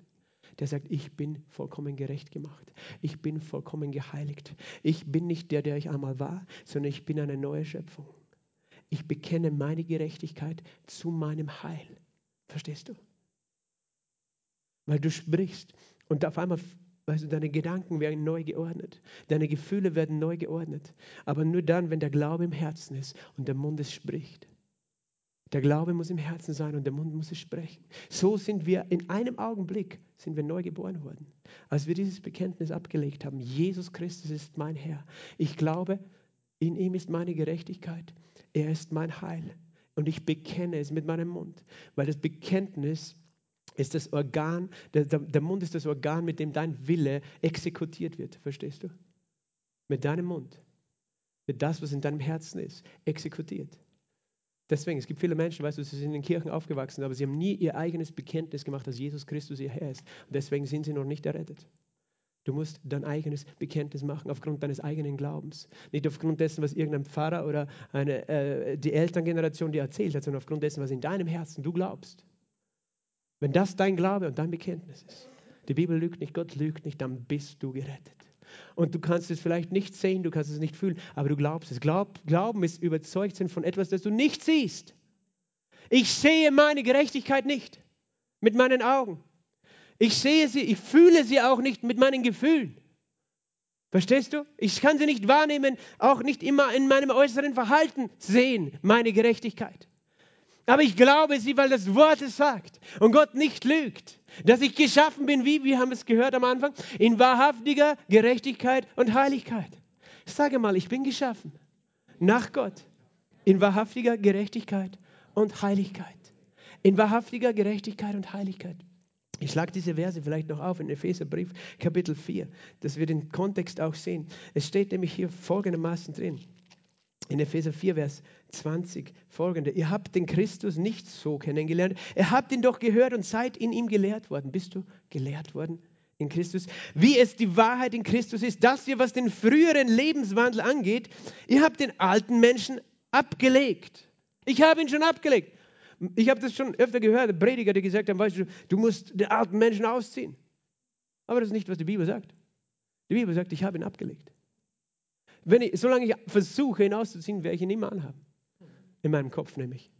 S1: Der sagt, ich bin vollkommen gerecht gemacht. Ich bin vollkommen geheiligt. Ich bin nicht der, der ich einmal war, sondern ich bin eine neue Schöpfung. Ich bekenne meine Gerechtigkeit zu meinem Heil. Verstehst du? Weil du sprichst und auf einmal, weißt du, deine Gedanken werden neu geordnet. Deine Gefühle werden neu geordnet. Aber nur dann, wenn der Glaube im Herzen ist und der Mund es spricht. Der Glaube muss im Herzen sein und der Mund muss es sprechen. So sind wir in einem Augenblick sind wir neu geboren worden. Als wir dieses Bekenntnis abgelegt haben, Jesus Christus ist mein Herr. Ich glaube, in ihm ist meine Gerechtigkeit. Er ist mein Heil. Und ich bekenne es mit meinem Mund, weil das Bekenntnis ist das Organ, der, der, Mund ist das Organ, mit dem dein Wille exekutiert wird. Verstehst du? mit deinem Mund wird das, was in deinem Herzen ist, exekutiert. Deswegen, es gibt viele Menschen, weißt du, sie sind in den Kirchen aufgewachsen, aber sie haben nie ihr eigenes Bekenntnis gemacht, dass Jesus Christus ihr Herr ist. Und deswegen sind sie noch nicht errettet. Du musst dein eigenes Bekenntnis machen aufgrund deines eigenen Glaubens. Nicht aufgrund dessen, was irgendein Pfarrer oder eine, äh, die Elterngeneration dir erzählt hat, sondern aufgrund dessen, was in deinem Herzen du glaubst. Wenn das dein Glaube und dein Bekenntnis ist, die Bibel lügt nicht, Gott lügt nicht, dann bist du gerettet. Und du kannst es vielleicht nicht sehen, du kannst es nicht fühlen, aber du glaubst es. Glaub, Glauben ist überzeugt sein von etwas, das du nicht siehst. Ich sehe meine Gerechtigkeit nicht mit meinen Augen. Ich sehe sie, ich fühle sie auch nicht mit meinen Gefühlen. Verstehst du? Ich kann sie nicht wahrnehmen, auch nicht immer in meinem äußeren Verhalten sehen, meine Gerechtigkeit. Aber ich glaube sie, weil das Wort es sagt und Gott nicht lügt, dass ich geschaffen bin, wie wir haben es gehört am Anfang, in wahrhaftiger Gerechtigkeit und Heiligkeit. sage mal, ich bin geschaffen nach Gott in wahrhaftiger Gerechtigkeit und Heiligkeit. In wahrhaftiger Gerechtigkeit und Heiligkeit. Ich schlage diese Verse vielleicht noch auf in Epheserbrief Kapitel 4, dass wir den Kontext auch sehen. Es steht nämlich hier folgendermaßen drin. In Epheser 4, Vers 20 folgende. Ihr habt den Christus nicht so kennengelernt. Ihr habt ihn doch gehört und seid in ihm gelehrt worden. Bist du gelehrt worden in Christus? Wie es die Wahrheit in Christus ist, dass ihr, was den früheren Lebenswandel angeht, ihr habt den alten Menschen abgelegt. Ich habe ihn schon abgelegt. Ich habe das schon öfter gehört, Prediger, die gesagt haben, weißt du, du musst den alten Menschen ausziehen. Aber das ist nicht, was die Bibel sagt. Die Bibel sagt, ich habe ihn abgelegt. Wenn ich, solange ich versuche, ihn auszuziehen, werde ich ihn immer anhaben. In meinem Kopf nämlich.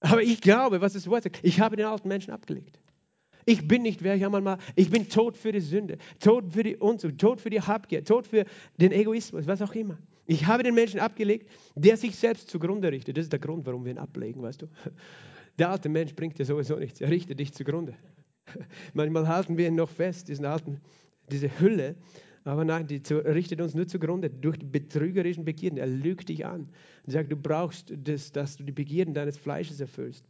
S1: Aber ich glaube, was das Wort sagt, ich habe den alten Menschen abgelegt. Ich bin nicht, wer ich einmal mal, ich bin tot für die Sünde, tot für die Unzucht, tot für die Habgier, tot für den Egoismus, was auch immer. Ich habe den Menschen abgelegt, der sich selbst zugrunde richtet. Das ist der Grund, warum wir ihn ablegen, weißt du. Der alte Mensch bringt dir sowieso nichts, er richtet dich zugrunde. Manchmal halten wir ihn noch fest, diesen alten, diese Hülle, aber nein, die richtet uns nur zugrunde durch die betrügerischen Begierden. Er lügt dich an und sagt, du brauchst das, dass du die Begierden deines Fleisches erfüllst.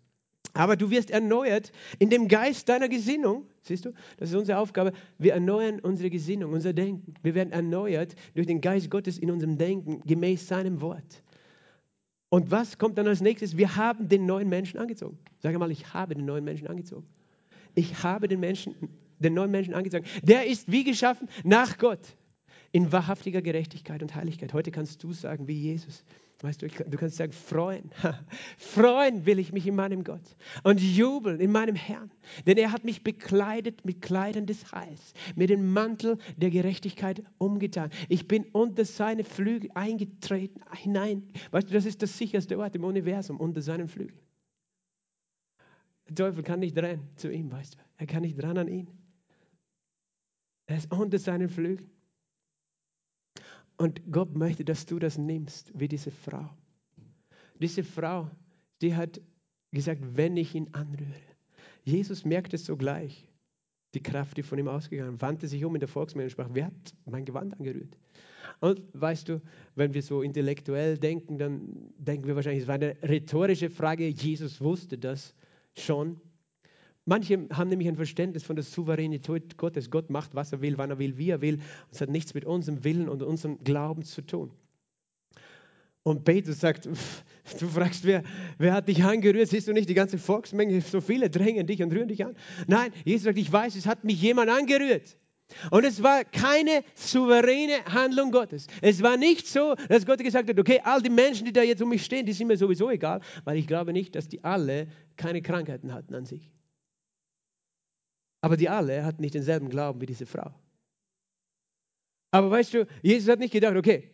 S1: Aber du wirst erneuert in dem Geist deiner Gesinnung. Siehst du, das ist unsere Aufgabe. Wir erneuern unsere Gesinnung, unser Denken. Wir werden erneuert durch den Geist Gottes in unserem Denken, gemäß seinem Wort. Und was kommt dann als nächstes? Wir haben den neuen Menschen angezogen. Sag mal, ich habe den neuen Menschen angezogen. Ich habe den Menschen, den neuen Menschen angezogen. Der ist wie geschaffen nach Gott in wahrhaftiger Gerechtigkeit und Heiligkeit. Heute kannst du sagen, wie Jesus. Weißt du, du kannst sagen, freuen. *laughs* freuen will ich mich in meinem Gott und jubeln in meinem Herrn. Denn er hat mich bekleidet mit Kleidern des Heils, mit dem Mantel der Gerechtigkeit umgetan. Ich bin unter seine Flügel eingetreten, hinein. Weißt du, das ist das sicherste Ort im Universum, unter seinen Flügeln. Der Teufel kann nicht rennen zu ihm, weißt du. Er kann nicht ran an ihn. Er ist unter seinen Flügeln. Und Gott möchte, dass du das nimmst, wie diese Frau. Diese Frau, die hat gesagt, wenn ich ihn anrühre. Jesus merkte es sogleich, die Kraft, die von ihm ausgegangen wandte sich um in der Volksmenge und sprach, wer hat mein Gewand angerührt? Und weißt du, wenn wir so intellektuell denken, dann denken wir wahrscheinlich, es war eine rhetorische Frage. Jesus wusste das schon. Manche haben nämlich ein Verständnis von der Souveränität Gottes. Gott macht, was er will, wann er will, wie er will. Es hat nichts mit unserem Willen und unserem Glauben zu tun. Und Petrus sagt, du fragst, wer, wer hat dich angerührt? Siehst du nicht die ganze Volksmenge? So viele drängen dich und rühren dich an. Nein, Jesus sagt, ich weiß, es hat mich jemand angerührt. Und es war keine souveräne Handlung Gottes. Es war nicht so, dass Gott gesagt hat, okay, all die Menschen, die da jetzt um mich stehen, die sind mir sowieso egal, weil ich glaube nicht, dass die alle keine Krankheiten hatten an sich. Aber die alle hatten nicht denselben Glauben wie diese Frau. Aber weißt du, Jesus hat nicht gedacht, okay,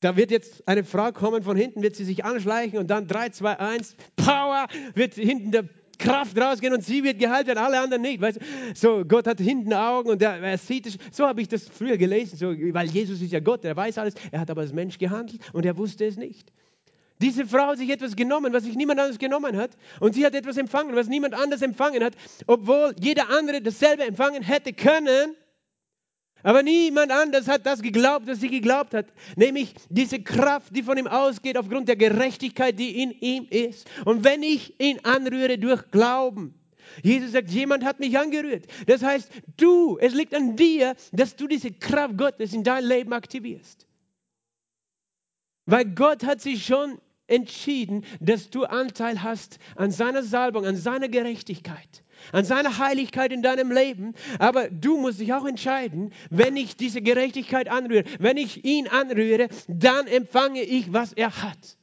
S1: da wird jetzt eine Frau kommen, von hinten wird sie sich anschleichen und dann 3, 2, 1, Power, wird hinten der Kraft rausgehen und sie wird geheilt werden, alle anderen nicht. Weißt du? So, Gott hat hinten Augen und er, er sieht es. So habe ich das früher gelesen, so, weil Jesus ist ja Gott, er weiß alles. Er hat aber als Mensch gehandelt und er wusste es nicht. Diese Frau hat sich etwas genommen, was sich niemand anderes genommen hat. Und sie hat etwas empfangen, was niemand anders empfangen hat, obwohl jeder andere dasselbe empfangen hätte können. Aber niemand anders hat das geglaubt, was sie geglaubt hat. Nämlich diese Kraft, die von ihm ausgeht aufgrund der Gerechtigkeit, die in ihm ist. Und wenn ich ihn anrühre durch Glauben, Jesus sagt, jemand hat mich angerührt. Das heißt, du, es liegt an dir, dass du diese Kraft Gottes in dein Leben aktivierst. Weil Gott hat sich schon entschieden, dass du Anteil hast an seiner Salbung, an seiner Gerechtigkeit, an seiner Heiligkeit in deinem Leben. Aber du musst dich auch entscheiden, wenn ich diese Gerechtigkeit anrühre, wenn ich ihn anrühre, dann empfange ich, was er hat.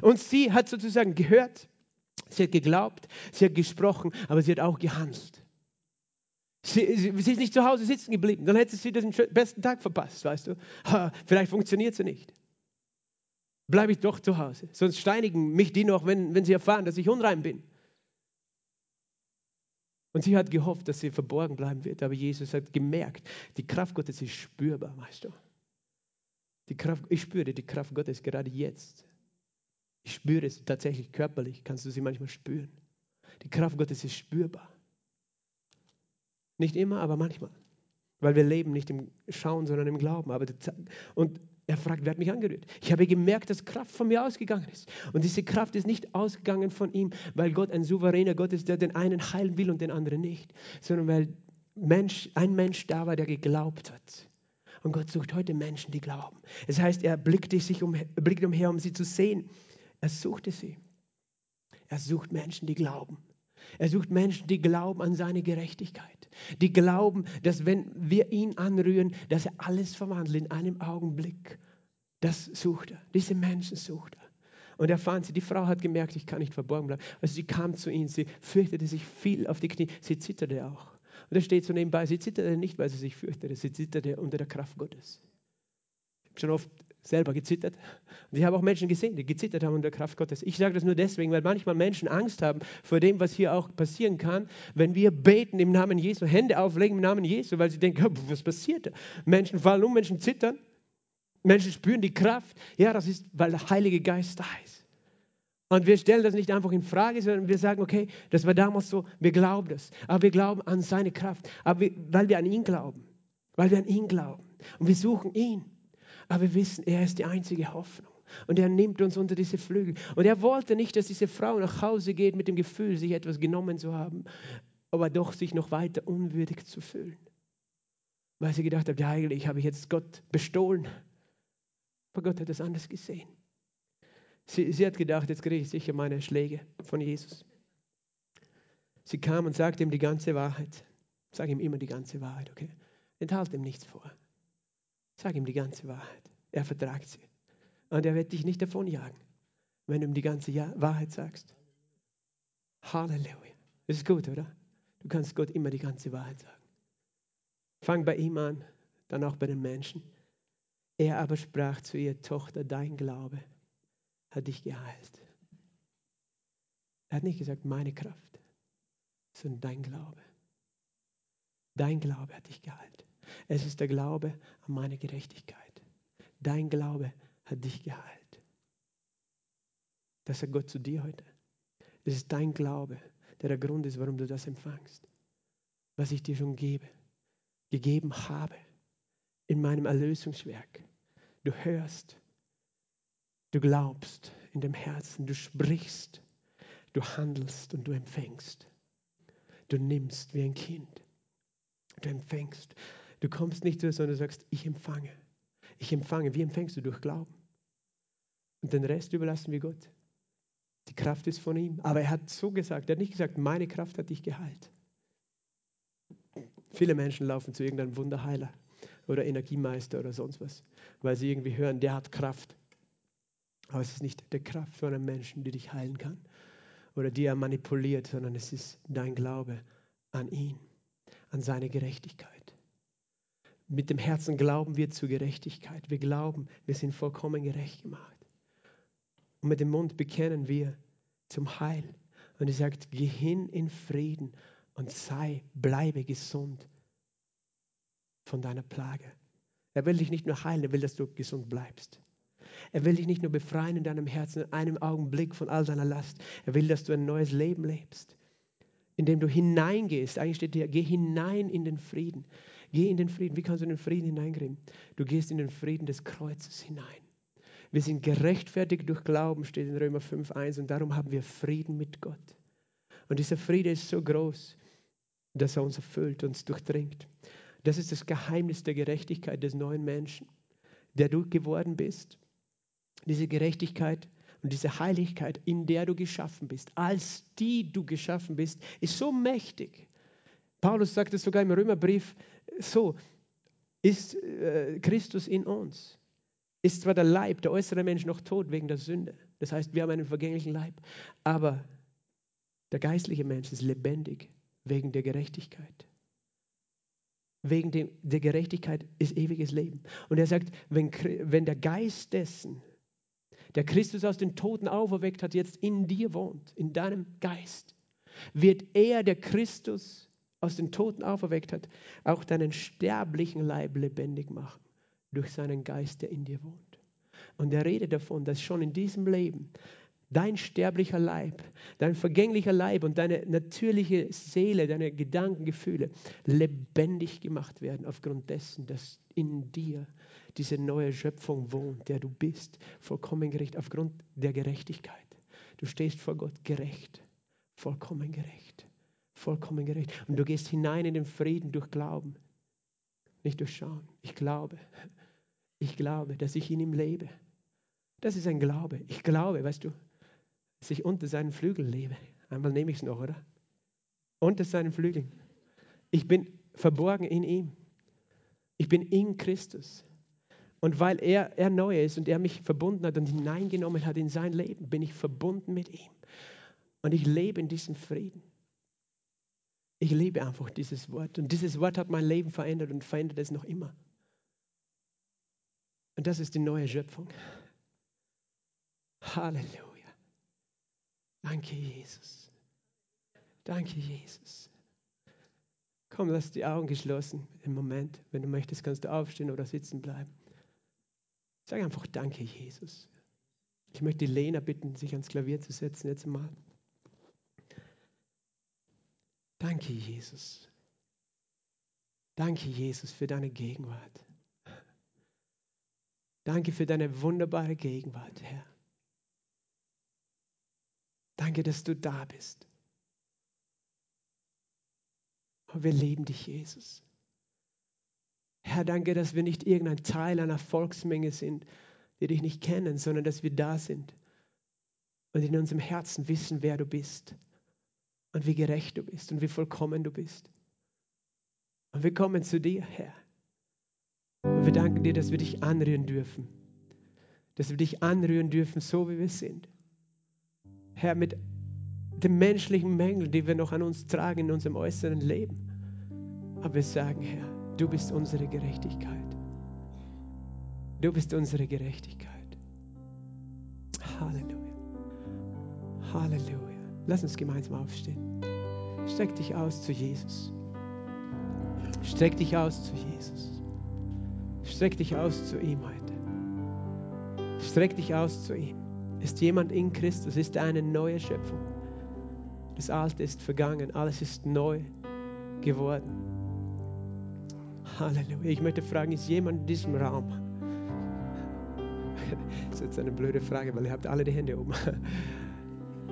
S1: Und sie hat sozusagen gehört, sie hat geglaubt, sie hat gesprochen, aber sie hat auch gehandelt. Sie, sie, sie ist nicht zu Hause sitzen geblieben, dann hätte sie den besten Tag verpasst, weißt du. Vielleicht funktioniert sie nicht bleibe ich doch zu Hause. Sonst steinigen mich die noch, wenn, wenn sie erfahren, dass ich unrein bin. Und sie hat gehofft, dass sie verborgen bleiben wird. Aber Jesus hat gemerkt, die Kraft Gottes ist spürbar, weißt du. Die Kraft, ich spüre die Kraft Gottes gerade jetzt. Ich spüre es tatsächlich körperlich, kannst du sie manchmal spüren. Die Kraft Gottes ist spürbar. Nicht immer, aber manchmal. Weil wir leben nicht im Schauen, sondern im Glauben. Aber und er fragt, wer hat mich angerührt? Ich habe gemerkt, dass Kraft von mir ausgegangen ist. Und diese Kraft ist nicht ausgegangen von ihm, weil Gott ein souveräner Gott ist, der den einen heilen will und den anderen nicht, sondern weil Mensch, ein Mensch da war, der geglaubt hat. Und Gott sucht heute Menschen, die glauben. Es heißt, er blickte sich um, blickte umher, um sie zu sehen. Er suchte sie. Er sucht Menschen, die glauben. Er sucht Menschen, die glauben an seine Gerechtigkeit. Die glauben, dass wenn wir ihn anrühren, dass er alles verwandelt in einem Augenblick. Das sucht er. Diese Menschen sucht er. Und er fand sie, die Frau hat gemerkt, ich kann nicht verborgen bleiben. Also sie kam zu ihm, sie fürchtete sich viel auf die Knie, sie zitterte auch. Und er steht so nebenbei, sie zitterte nicht, weil sie sich fürchtete, sie zitterte unter der Kraft Gottes. Ich habe schon oft selber gezittert. Und ich habe auch Menschen gesehen, die gezittert haben unter der Kraft Gottes. Ich sage das nur deswegen, weil manchmal Menschen Angst haben vor dem, was hier auch passieren kann, wenn wir beten im Namen Jesu, Hände auflegen im Namen Jesu, weil sie denken, was passiert? Menschen fallen um, Menschen zittern, Menschen spüren die Kraft. Ja, das ist, weil der Heilige Geist da ist. Und wir stellen das nicht einfach in Frage, sondern wir sagen, okay, das war damals so, wir glauben das. Aber wir glauben an seine Kraft, aber wir, weil wir an ihn glauben. Weil wir an ihn glauben. Und wir suchen ihn. Aber wir wissen, er ist die einzige Hoffnung. Und er nimmt uns unter diese Flügel. Und er wollte nicht, dass diese Frau nach Hause geht mit dem Gefühl, sich etwas genommen zu haben, aber doch sich noch weiter unwürdig zu fühlen. Weil sie gedacht hat, ja eigentlich habe ich jetzt Gott bestohlen. Aber Gott hat es anders gesehen. Sie, sie hat gedacht, jetzt kriege ich sicher meine Schläge von Jesus. Sie kam und sagte ihm die ganze Wahrheit. Sag ihm immer die ganze Wahrheit, okay? Enthalte ihm nichts vor. Sag ihm die ganze Wahrheit. Er vertragt sie. Und er wird dich nicht davonjagen, wenn du ihm die ganze Wahrheit sagst. Halleluja. Das ist gut, oder? Du kannst Gott immer die ganze Wahrheit sagen. Fang bei ihm an, dann auch bei den Menschen. Er aber sprach zu ihr, Tochter, dein Glaube hat dich geheilt. Er hat nicht gesagt, meine Kraft, sondern dein Glaube. Dein Glaube hat dich geheilt. Es ist der Glaube an meine Gerechtigkeit. Dein Glaube hat dich geheilt. Das sagt Gott zu dir heute. Es ist dein Glaube, der der Grund ist, warum du das empfangst. Was ich dir schon gebe, gegeben habe in meinem Erlösungswerk. Du hörst, du glaubst in dem Herzen, du sprichst, du handelst und du empfängst. Du nimmst wie ein Kind. Du empfängst. Du kommst nicht zu, sondern du sagst, ich empfange. Ich empfange. Wie empfängst du? Durch Glauben. Und den Rest überlassen wir Gott. Die Kraft ist von ihm. Aber er hat so gesagt, er hat nicht gesagt, meine Kraft hat dich geheilt. Viele Menschen laufen zu irgendeinem Wunderheiler oder Energiemeister oder sonst was, weil sie irgendwie hören, der hat Kraft. Aber es ist nicht der Kraft von einem Menschen, die dich heilen kann oder die er manipuliert, sondern es ist dein Glaube an ihn, an seine Gerechtigkeit. Mit dem Herzen glauben wir zur Gerechtigkeit. Wir glauben, wir sind vollkommen gerecht gemacht. Und mit dem Mund bekennen wir zum Heil. Und er sagt, geh hin in Frieden und sei, bleibe gesund von deiner Plage. Er will dich nicht nur heilen, er will, dass du gesund bleibst. Er will dich nicht nur befreien in deinem Herzen, in einem Augenblick von all deiner Last. Er will, dass du ein neues Leben lebst, indem du hineingehst. Eigentlich steht hier, geh hinein in den Frieden. Geh in den Frieden. Wie kannst du in den Frieden hineingehen? Du gehst in den Frieden des Kreuzes hinein. Wir sind gerechtfertigt durch Glauben, steht in Römer 5.1 und darum haben wir Frieden mit Gott. Und dieser Friede ist so groß, dass er uns erfüllt, uns durchdringt. Das ist das Geheimnis der Gerechtigkeit des neuen Menschen, der du geworden bist. Diese Gerechtigkeit und diese Heiligkeit, in der du geschaffen bist, als die du geschaffen bist, ist so mächtig. Paulus sagt es sogar im Römerbrief so, ist äh, Christus in uns. Ist zwar der Leib, der äußere Mensch noch tot wegen der Sünde. Das heißt, wir haben einen vergänglichen Leib. Aber der geistliche Mensch ist lebendig wegen der Gerechtigkeit. Wegen dem, der Gerechtigkeit ist ewiges Leben. Und er sagt, wenn, wenn der Geist dessen, der Christus aus den Toten auferweckt hat, jetzt in dir wohnt, in deinem Geist, wird er, der Christus aus den Toten auferweckt hat, auch deinen sterblichen Leib lebendig machen durch seinen Geist, der in dir wohnt. Und er redet davon, dass schon in diesem Leben dein sterblicher Leib, dein vergänglicher Leib und deine natürliche Seele, deine Gedanken, Gefühle lebendig gemacht werden aufgrund dessen, dass in dir diese neue Schöpfung wohnt, der du bist, vollkommen gerecht, aufgrund der Gerechtigkeit. Du stehst vor Gott gerecht, vollkommen gerecht, vollkommen gerecht. Und du gehst hinein in den Frieden durch Glauben, nicht durch Schauen. Ich glaube, ich glaube, dass ich in ihm lebe. Das ist ein Glaube. Ich glaube, weißt du, dass ich unter seinen Flügeln lebe. Einmal nehme ich es noch, oder? Unter seinen Flügeln. Ich bin verborgen in ihm. Ich bin in Christus. Und weil er, er neu ist und er mich verbunden hat und hineingenommen hat in sein Leben, bin ich verbunden mit ihm. Und ich lebe in diesem Frieden. Ich liebe einfach dieses Wort. Und dieses Wort hat mein Leben verändert und verändert es noch immer. Und das ist die neue Schöpfung. Halleluja. Danke, Jesus. Danke, Jesus. Komm, lass die Augen geschlossen im Moment. Wenn du möchtest, kannst du aufstehen oder sitzen bleiben. Sag einfach Danke, Jesus. Ich möchte Lena bitten, sich ans Klavier zu setzen jetzt mal. Danke, Jesus. Danke, Jesus, für deine Gegenwart. Danke für deine wunderbare Gegenwart, Herr. Danke, dass du da bist. Und wir lieben dich, Jesus. Herr, danke, dass wir nicht irgendein Teil einer Volksmenge sind, die dich nicht kennen, sondern dass wir da sind und in unserem Herzen wissen, wer du bist und wie gerecht du bist und wie vollkommen du bist. Und wir kommen zu dir, Herr. Und wir danken dir, dass wir dich anrühren dürfen. Dass wir dich anrühren dürfen, so wie wir sind. Herr, mit den menschlichen Mängeln, die wir noch an uns tragen in unserem äußeren Leben. Aber wir sagen, Herr, du bist unsere Gerechtigkeit. Du bist unsere Gerechtigkeit. Halleluja. Halleluja. Lass uns gemeinsam aufstehen. Streck dich aus zu Jesus. Streck dich aus zu Jesus. Streck dich aus zu ihm heute. Streck dich aus zu ihm. Ist jemand in Christus, ist eine neue Schöpfung. Das Alte ist vergangen, alles ist neu geworden. Halleluja. Ich möchte fragen, ist jemand in diesem Raum? *laughs* Das ist jetzt eine blöde Frage, weil ihr habt alle die Hände oben.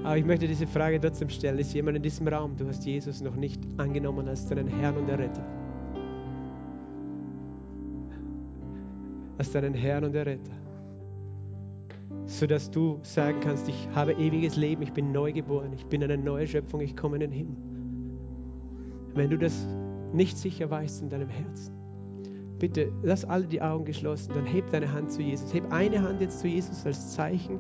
S1: Aber ich möchte diese Frage trotzdem stellen. Ist jemand in diesem Raum? Du hast Jesus noch nicht angenommen als deinen Herrn und Erretter. Als deinen Herrn und Erretter. Sodass du sagen kannst, ich habe ewiges Leben, ich bin neu geboren, ich bin eine neue Schöpfung, ich komme in den Himmel. Wenn du das nicht sicher weißt in deinem Herzen, bitte lass alle die Augen geschlossen, dann heb deine Hand zu Jesus. Heb eine Hand jetzt zu Jesus als Zeichen,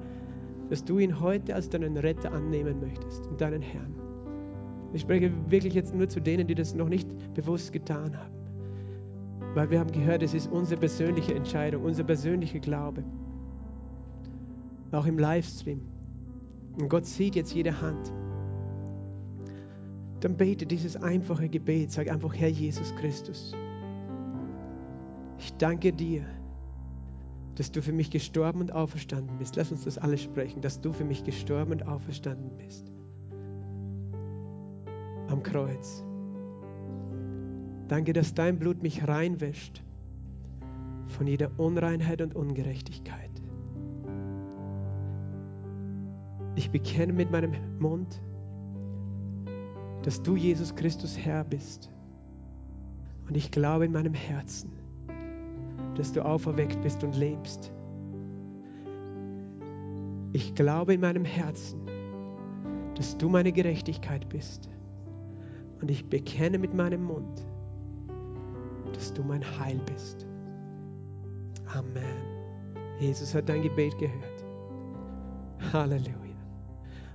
S1: dass du ihn heute als deinen Retter annehmen möchtest und deinen Herrn. Ich spreche wirklich jetzt nur zu denen, die das noch nicht bewusst getan haben. Weil wir haben gehört, es ist unsere persönliche Entscheidung, unser persönlicher Glaube. Auch im Livestream. Und Gott sieht jetzt jede Hand. Dann bete dieses einfache Gebet. Sag einfach, Herr Jesus Christus, ich danke dir dass du für mich gestorben und auferstanden bist. Lass uns das alles sprechen, dass du für mich gestorben und auferstanden bist. Am Kreuz. Danke, dass dein Blut mich reinwäscht von jeder Unreinheit und Ungerechtigkeit. Ich bekenne mit meinem Mund, dass du, Jesus Christus, Herr bist. Und ich glaube in meinem Herzen, dass du auferweckt bist und lebst. Ich glaube in meinem Herzen, dass du meine Gerechtigkeit bist. Und ich bekenne mit meinem Mund, dass du mein Heil bist. Amen. Jesus hat dein Gebet gehört. Halleluja.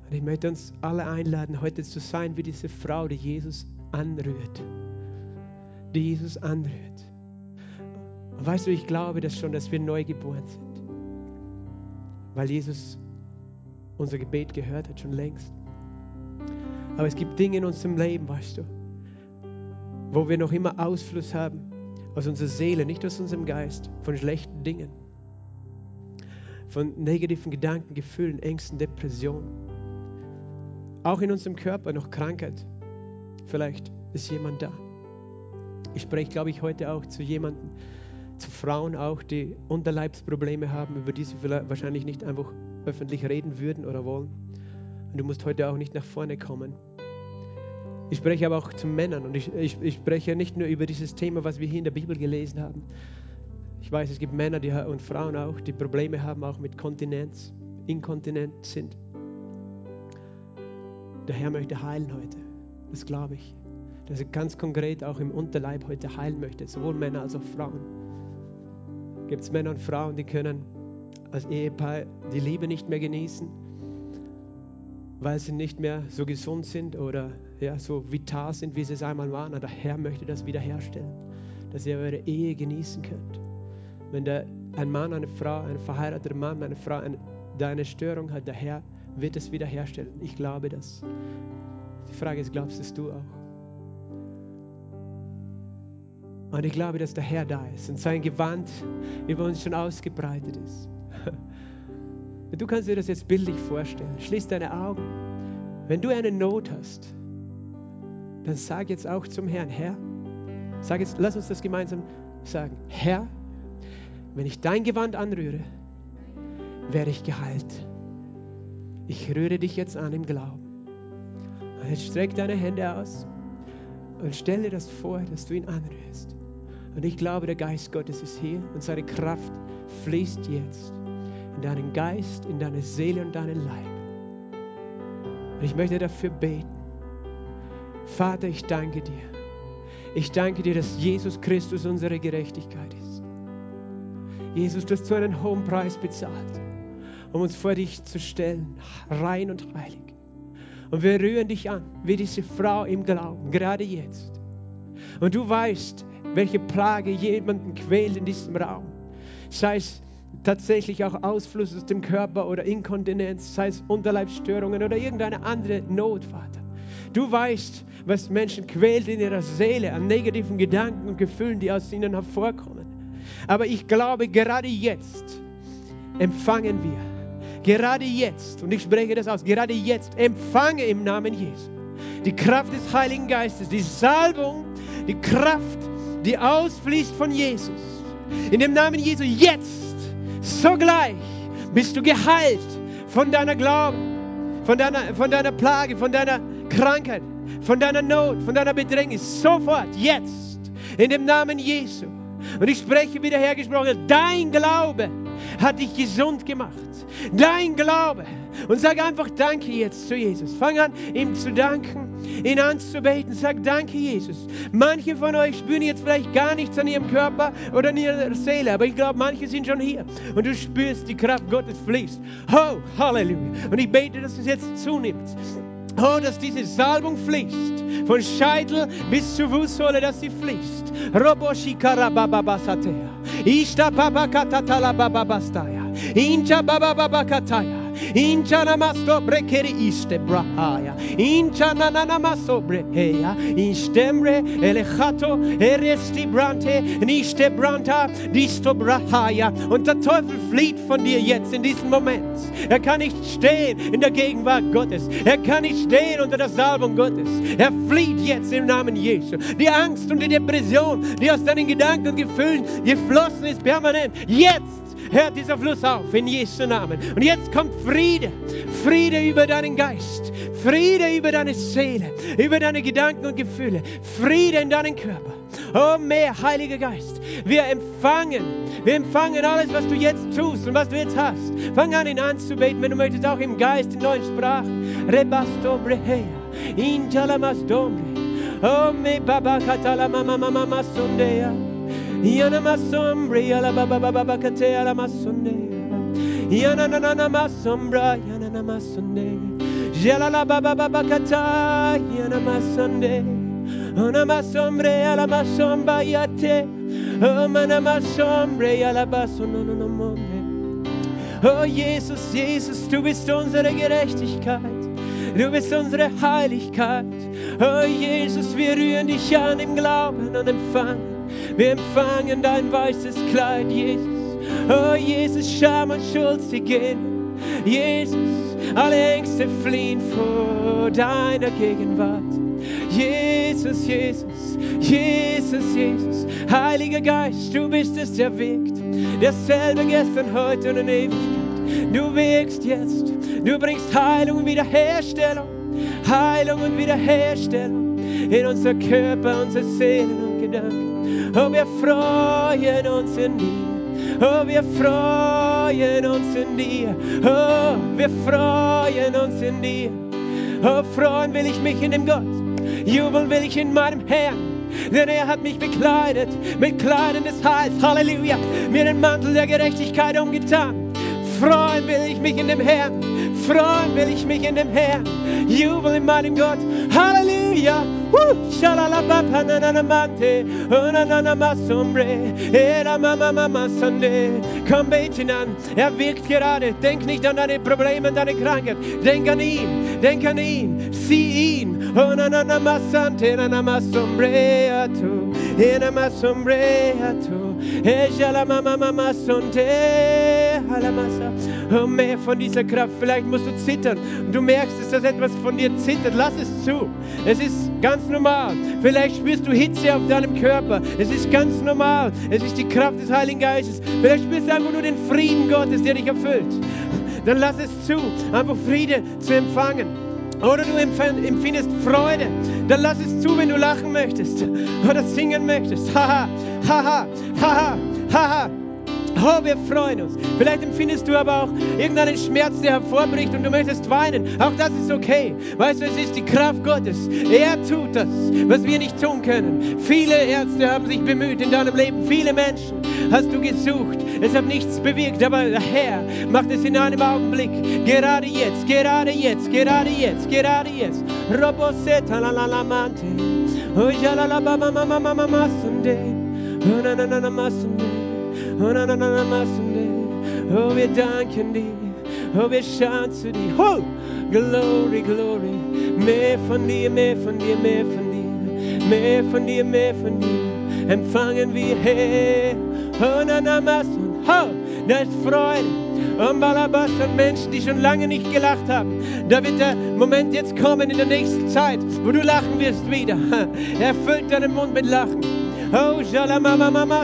S1: Und ich möchte uns alle einladen, heute zu sein wie diese Frau, die Jesus anrührt. Die Jesus anrührt. Und weißt du, ich glaube das schon, dass wir neu geboren sind. Weil Jesus unser Gebet gehört hat, schon längst. Aber es gibt Dinge in unserem Leben, weißt du, wo wir noch immer Ausfluss haben aus unserer Seele, nicht aus unserem Geist, von schlechten Dingen, von negativen Gedanken, Gefühlen, Ängsten, Depressionen. Auch in unserem Körper noch Krankheit. Vielleicht ist jemand da. Ich spreche, glaube ich, heute auch zu jemandem, zu Frauen auch, die Unterleibsprobleme haben, über die sie wahrscheinlich nicht einfach öffentlich reden würden oder wollen. Und du musst heute auch nicht nach vorne kommen. Ich spreche aber auch zu Männern und ich, ich, ich spreche nicht nur über dieses Thema, was wir hier in der Bibel gelesen haben. Ich weiß, es gibt Männer die, und Frauen auch, die Probleme haben, auch mit Kontinenz, inkontinent sind. Der Herr möchte heilen heute. Das glaube ich. Dass er ganz konkret auch im Unterleib heute heilen möchte, sowohl Männer als auch Frauen. Gibt es Männer und Frauen, die können als Ehepaar die Liebe nicht mehr genießen, weil sie nicht mehr so gesund sind oder ja, so vital sind, wie sie es einmal waren. Aber der Herr möchte das wiederherstellen, dass ihr eure Ehe genießen könnt. Wenn der, ein Mann, eine Frau, ein verheirateter Mann, eine Frau eine, da eine Störung hat, der Herr wird es wiederherstellen. Ich glaube das. Die Frage ist, glaubst es du auch? Und ich glaube, dass der Herr da ist und sein Gewand über uns schon ausgebreitet ist. *laughs* Du kannst dir das jetzt bildlich vorstellen. Schließ deine Augen. Wenn du eine Not hast, dann sag jetzt auch zum Herrn, Herr, sag jetzt, lass uns das gemeinsam sagen. Herr, wenn ich dein Gewand anrühre, werde ich geheilt. Ich rühre dich jetzt an im Glauben. Und jetzt streck deine Hände aus und stell dir das vor, dass du ihn anrührst. Und ich glaube, der Geist Gottes ist hier und seine Kraft fließt jetzt in deinen Geist, in deine Seele und deinen Leib. Und ich möchte dafür beten. Vater, ich danke dir. Ich danke dir, dass Jesus Christus unsere Gerechtigkeit ist. Jesus, du hast so einen hohen Preis bezahlt, um uns vor dich zu stellen, rein und heilig. Und wir rühren dich an, wie diese Frau im Glauben, gerade jetzt. Und du weißt, welche Plage jemanden quält in diesem Raum. Sei es tatsächlich auch Ausfluss aus dem Körper oder Inkontinenz, sei es Unterleibsstörungen oder irgendeine andere Not, Vater. Du weißt, was Menschen quält in ihrer Seele an negativen Gedanken und Gefühlen, die aus ihnen hervorkommen. Aber ich glaube, gerade jetzt empfangen wir, gerade jetzt, und ich spreche das aus, gerade jetzt empfange im Namen Jesu die Kraft des Heiligen Geistes, die Salbung, die Kraft, die ausfließt von Jesus. In dem Namen Jesu jetzt, sogleich bist du geheilt von deiner Glauben, von deiner, von deiner Plage, von deiner Krankheit, von deiner Not, von deiner Bedrängnis. Sofort, jetzt, in dem Namen Jesu. Und ich spreche wiederhergesprochen, dein Glaube hat dich gesund gemacht. Dein Glaube. Und sag einfach Danke jetzt zu Jesus. Fang an, ihm zu danken, ihn anzubeten. Sag Danke, Jesus. Manche von euch spüren jetzt vielleicht gar nichts an ihrem Körper oder an ihrer Seele, aber ich glaube, manche sind schon hier. Und du spürst, die Kraft Gottes fließt. Oh, Halleluja. Und ich bete, dass es jetzt zunimmt. Oh, dass diese Salbung fließt. Von Scheitel bis zur Fußsohle, dass sie fließt. Roboshikarabababasatea. Ishta babakatatala bababastaya. Incha babababakataya. Incha namasto brekeri iste brahaya. Incha nananamaso breheya. Instemre elechato eresti brante. Niste branta disto brahaya. Und der Teufel flieht von dir jetzt in diesem Moment. Er kann nicht stehen in der Gegenwart Gottes. Er kann nicht stehen unter der Salbung Gottes. Er flieht jetzt im Namen Jesu. Die Angst und die Depression, die aus deinen Gedanken und Gefühlen geflossen ist permanent, jetzt hört dieser Fluss auf in Jesu Namen. Und jetzt kommt Friede, Friede über deinen Geist, Friede über deine Seele, über deine Gedanken und Gefühle, Friede in deinen Körper. Oh, mehr Heiliger Geist. Wir empfangen, wir empfangen alles, was du jetzt tust und was du jetzt hast. Fang an, ihn anzubeten, wenn du möchtest, auch im Geist, in neuen Sprachen. Rebastobre heya, intalamastombre. Oh, me baba katala mama mama masondeya. Yana masombre, yala baba baba baba kate ala masondeya. Yana na na na masombra, yana na masondeya. Jala la baba baba kata, yana masondeya. Ona masombre ala masomba yate. Oh, mana masombre ala baso no no no monde. Oh Jesus, Jesus, du bist unsere Gerechtigkeit. Du bist unsere Heiligkeit. Oh Jesus, wir rühren dich an im Glauben und empfangen. Wir empfangen dein weißes Kleid, Jesus. Oh Jesus, Scham und Schuld, sie gehen. Jesus, alle Ängste fliehen vor deiner Gegenwart. Jesus, Jesus, Jesus, Jesus. Heiliger Geist, du bist es, der wirkt. Derselbe gestern, heute und in Ewigkeit. Du wirkst jetzt. Du bringst Heilung und Wiederherstellung. Heilung und Wiederherstellung in unser Körper, unsere Seelen und Gedanken. Oh, wir freuen uns in dir. Oh, wir freuen uns in dir. Oh, wir freuen uns in dir. Oh, freuen will ich mich in dem Gott. Jubeln will ich in meinem Herrn. Denn er hat mich bekleidet mit Kleidern des Heils. Halleluja. Mir den Mantel der Gerechtigkeit umgetan. Freuen will ich mich in dem Herrn. Freuen will ich mich in dem Herrn. Jubeln in meinem Gott. Halleluja. Woo! Shalalabapanamanamante. Onananamasombre. Era mama Sunday. Komm, bete ihn an. Er wirkt gerade. Denk nicht an deine Probleme, an deine Krankheit. Denk an ihn. Denk an ihn. Sieh ihn. Onananamasante. Nanamasombreatu. Enamasombreatu. Ejalamamamamasonte. Halamasa. Oh, mehr von dieser Kraft. Vielleicht musst du zittern und du merkst, dass das etwas von dir zittert. Lass es zu. Es ist ganz normal. Vielleicht spürst du Hitze auf deinem Körper. Es ist ganz normal. Es ist die Kraft des Heiligen Geistes. Vielleicht spürst du einfach nur den Frieden Gottes, der dich erfüllt. Dann lass es zu, einfach Friede zu empfangen. Oder du empfindest Freude, dann lass es zu, wenn du lachen möchtest oder singen möchtest. Haha, haha, haha, haha. Oh, wir freuen uns. Vielleicht empfindest du aber auch irgendeinen Schmerz, der hervorbricht und du möchtest weinen. Auch das ist okay. Weißt du, es ist die Kraft Gottes. Er tut das, was wir nicht tun können. Viele Ärzte haben sich bemüht in deinem Leben. Viele Menschen hast du gesucht. Es hat nichts bewirkt, aber der Herr macht es in einem Augenblick. Gerade jetzt, gerade jetzt, gerade jetzt, gerade jetzt. Roboseta la la la mante. Oh, ja la la ba ma ma ma ma ma ma sunde. Oh, na na na na ma sunde. Oh, na, na, na, na, ma, Sunday. oh, wir danken dir. Oh, wir schauen zu dir. Oh, glory, glory. Mehr von dir, mehr von dir, mehr von dir. Mehr von dir, mehr von dir. Empfangen wir her. Oh, na, na, ma, Sun. Oh, da ist Freude. Und Balabas an Menschen, die schon lange nicht gelacht haben. Da wird der Moment jetzt kommen in der nächsten Zeit, wo du lachen wirst wieder. *laughs* Erfüllt deinen Mund mit Lachen. Oh, Shalamama Mama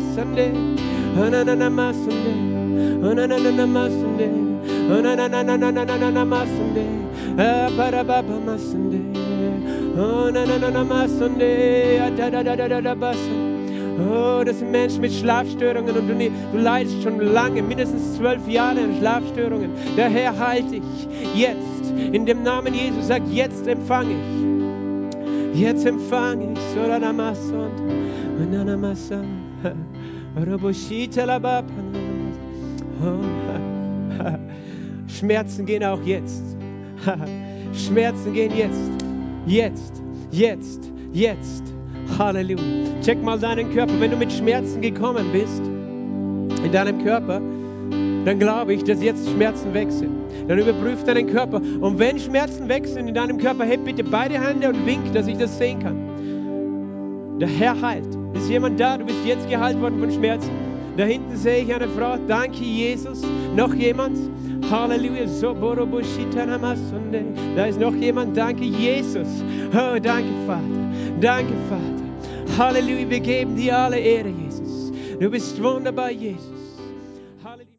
S1: Oh, das sind Menschen mit Schlafstörungen und du, du leidest schon lange, mindestens zwölf Jahre an Schlafstörungen. Der Herr heilt dich jetzt. In dem Namen Jesus sagt, jetzt empfange ich. Jetzt empfange ich. Solanamasun, ananamasun. *laughs* Schmerzen gehen auch jetzt. *laughs* Schmerzen gehen jetzt. Jetzt, jetzt, jetzt. Halleluja. Check mal deinen Körper. Wenn du mit Schmerzen gekommen bist in deinem Körper, dann glaube ich, dass jetzt Schmerzen weg sind. Dann überprüf deinen Körper. Und wenn Schmerzen weg sind in deinem Körper, heb bitte beide Hände und wink, dass ich das sehen kann. Der Herr heilt. Ist jemand da? Du bist jetzt geheilt worden von Schmerzen. Da hinten sehe ich eine Frau. Danke, Jesus. Noch jemand? Halleluja. Da ist noch jemand. Danke, Jesus. Oh, danke, Vater. Danke, Vater. Halleluja. Wir geben dir alle Ehre, Jesus. Du bist wunderbar, Jesus.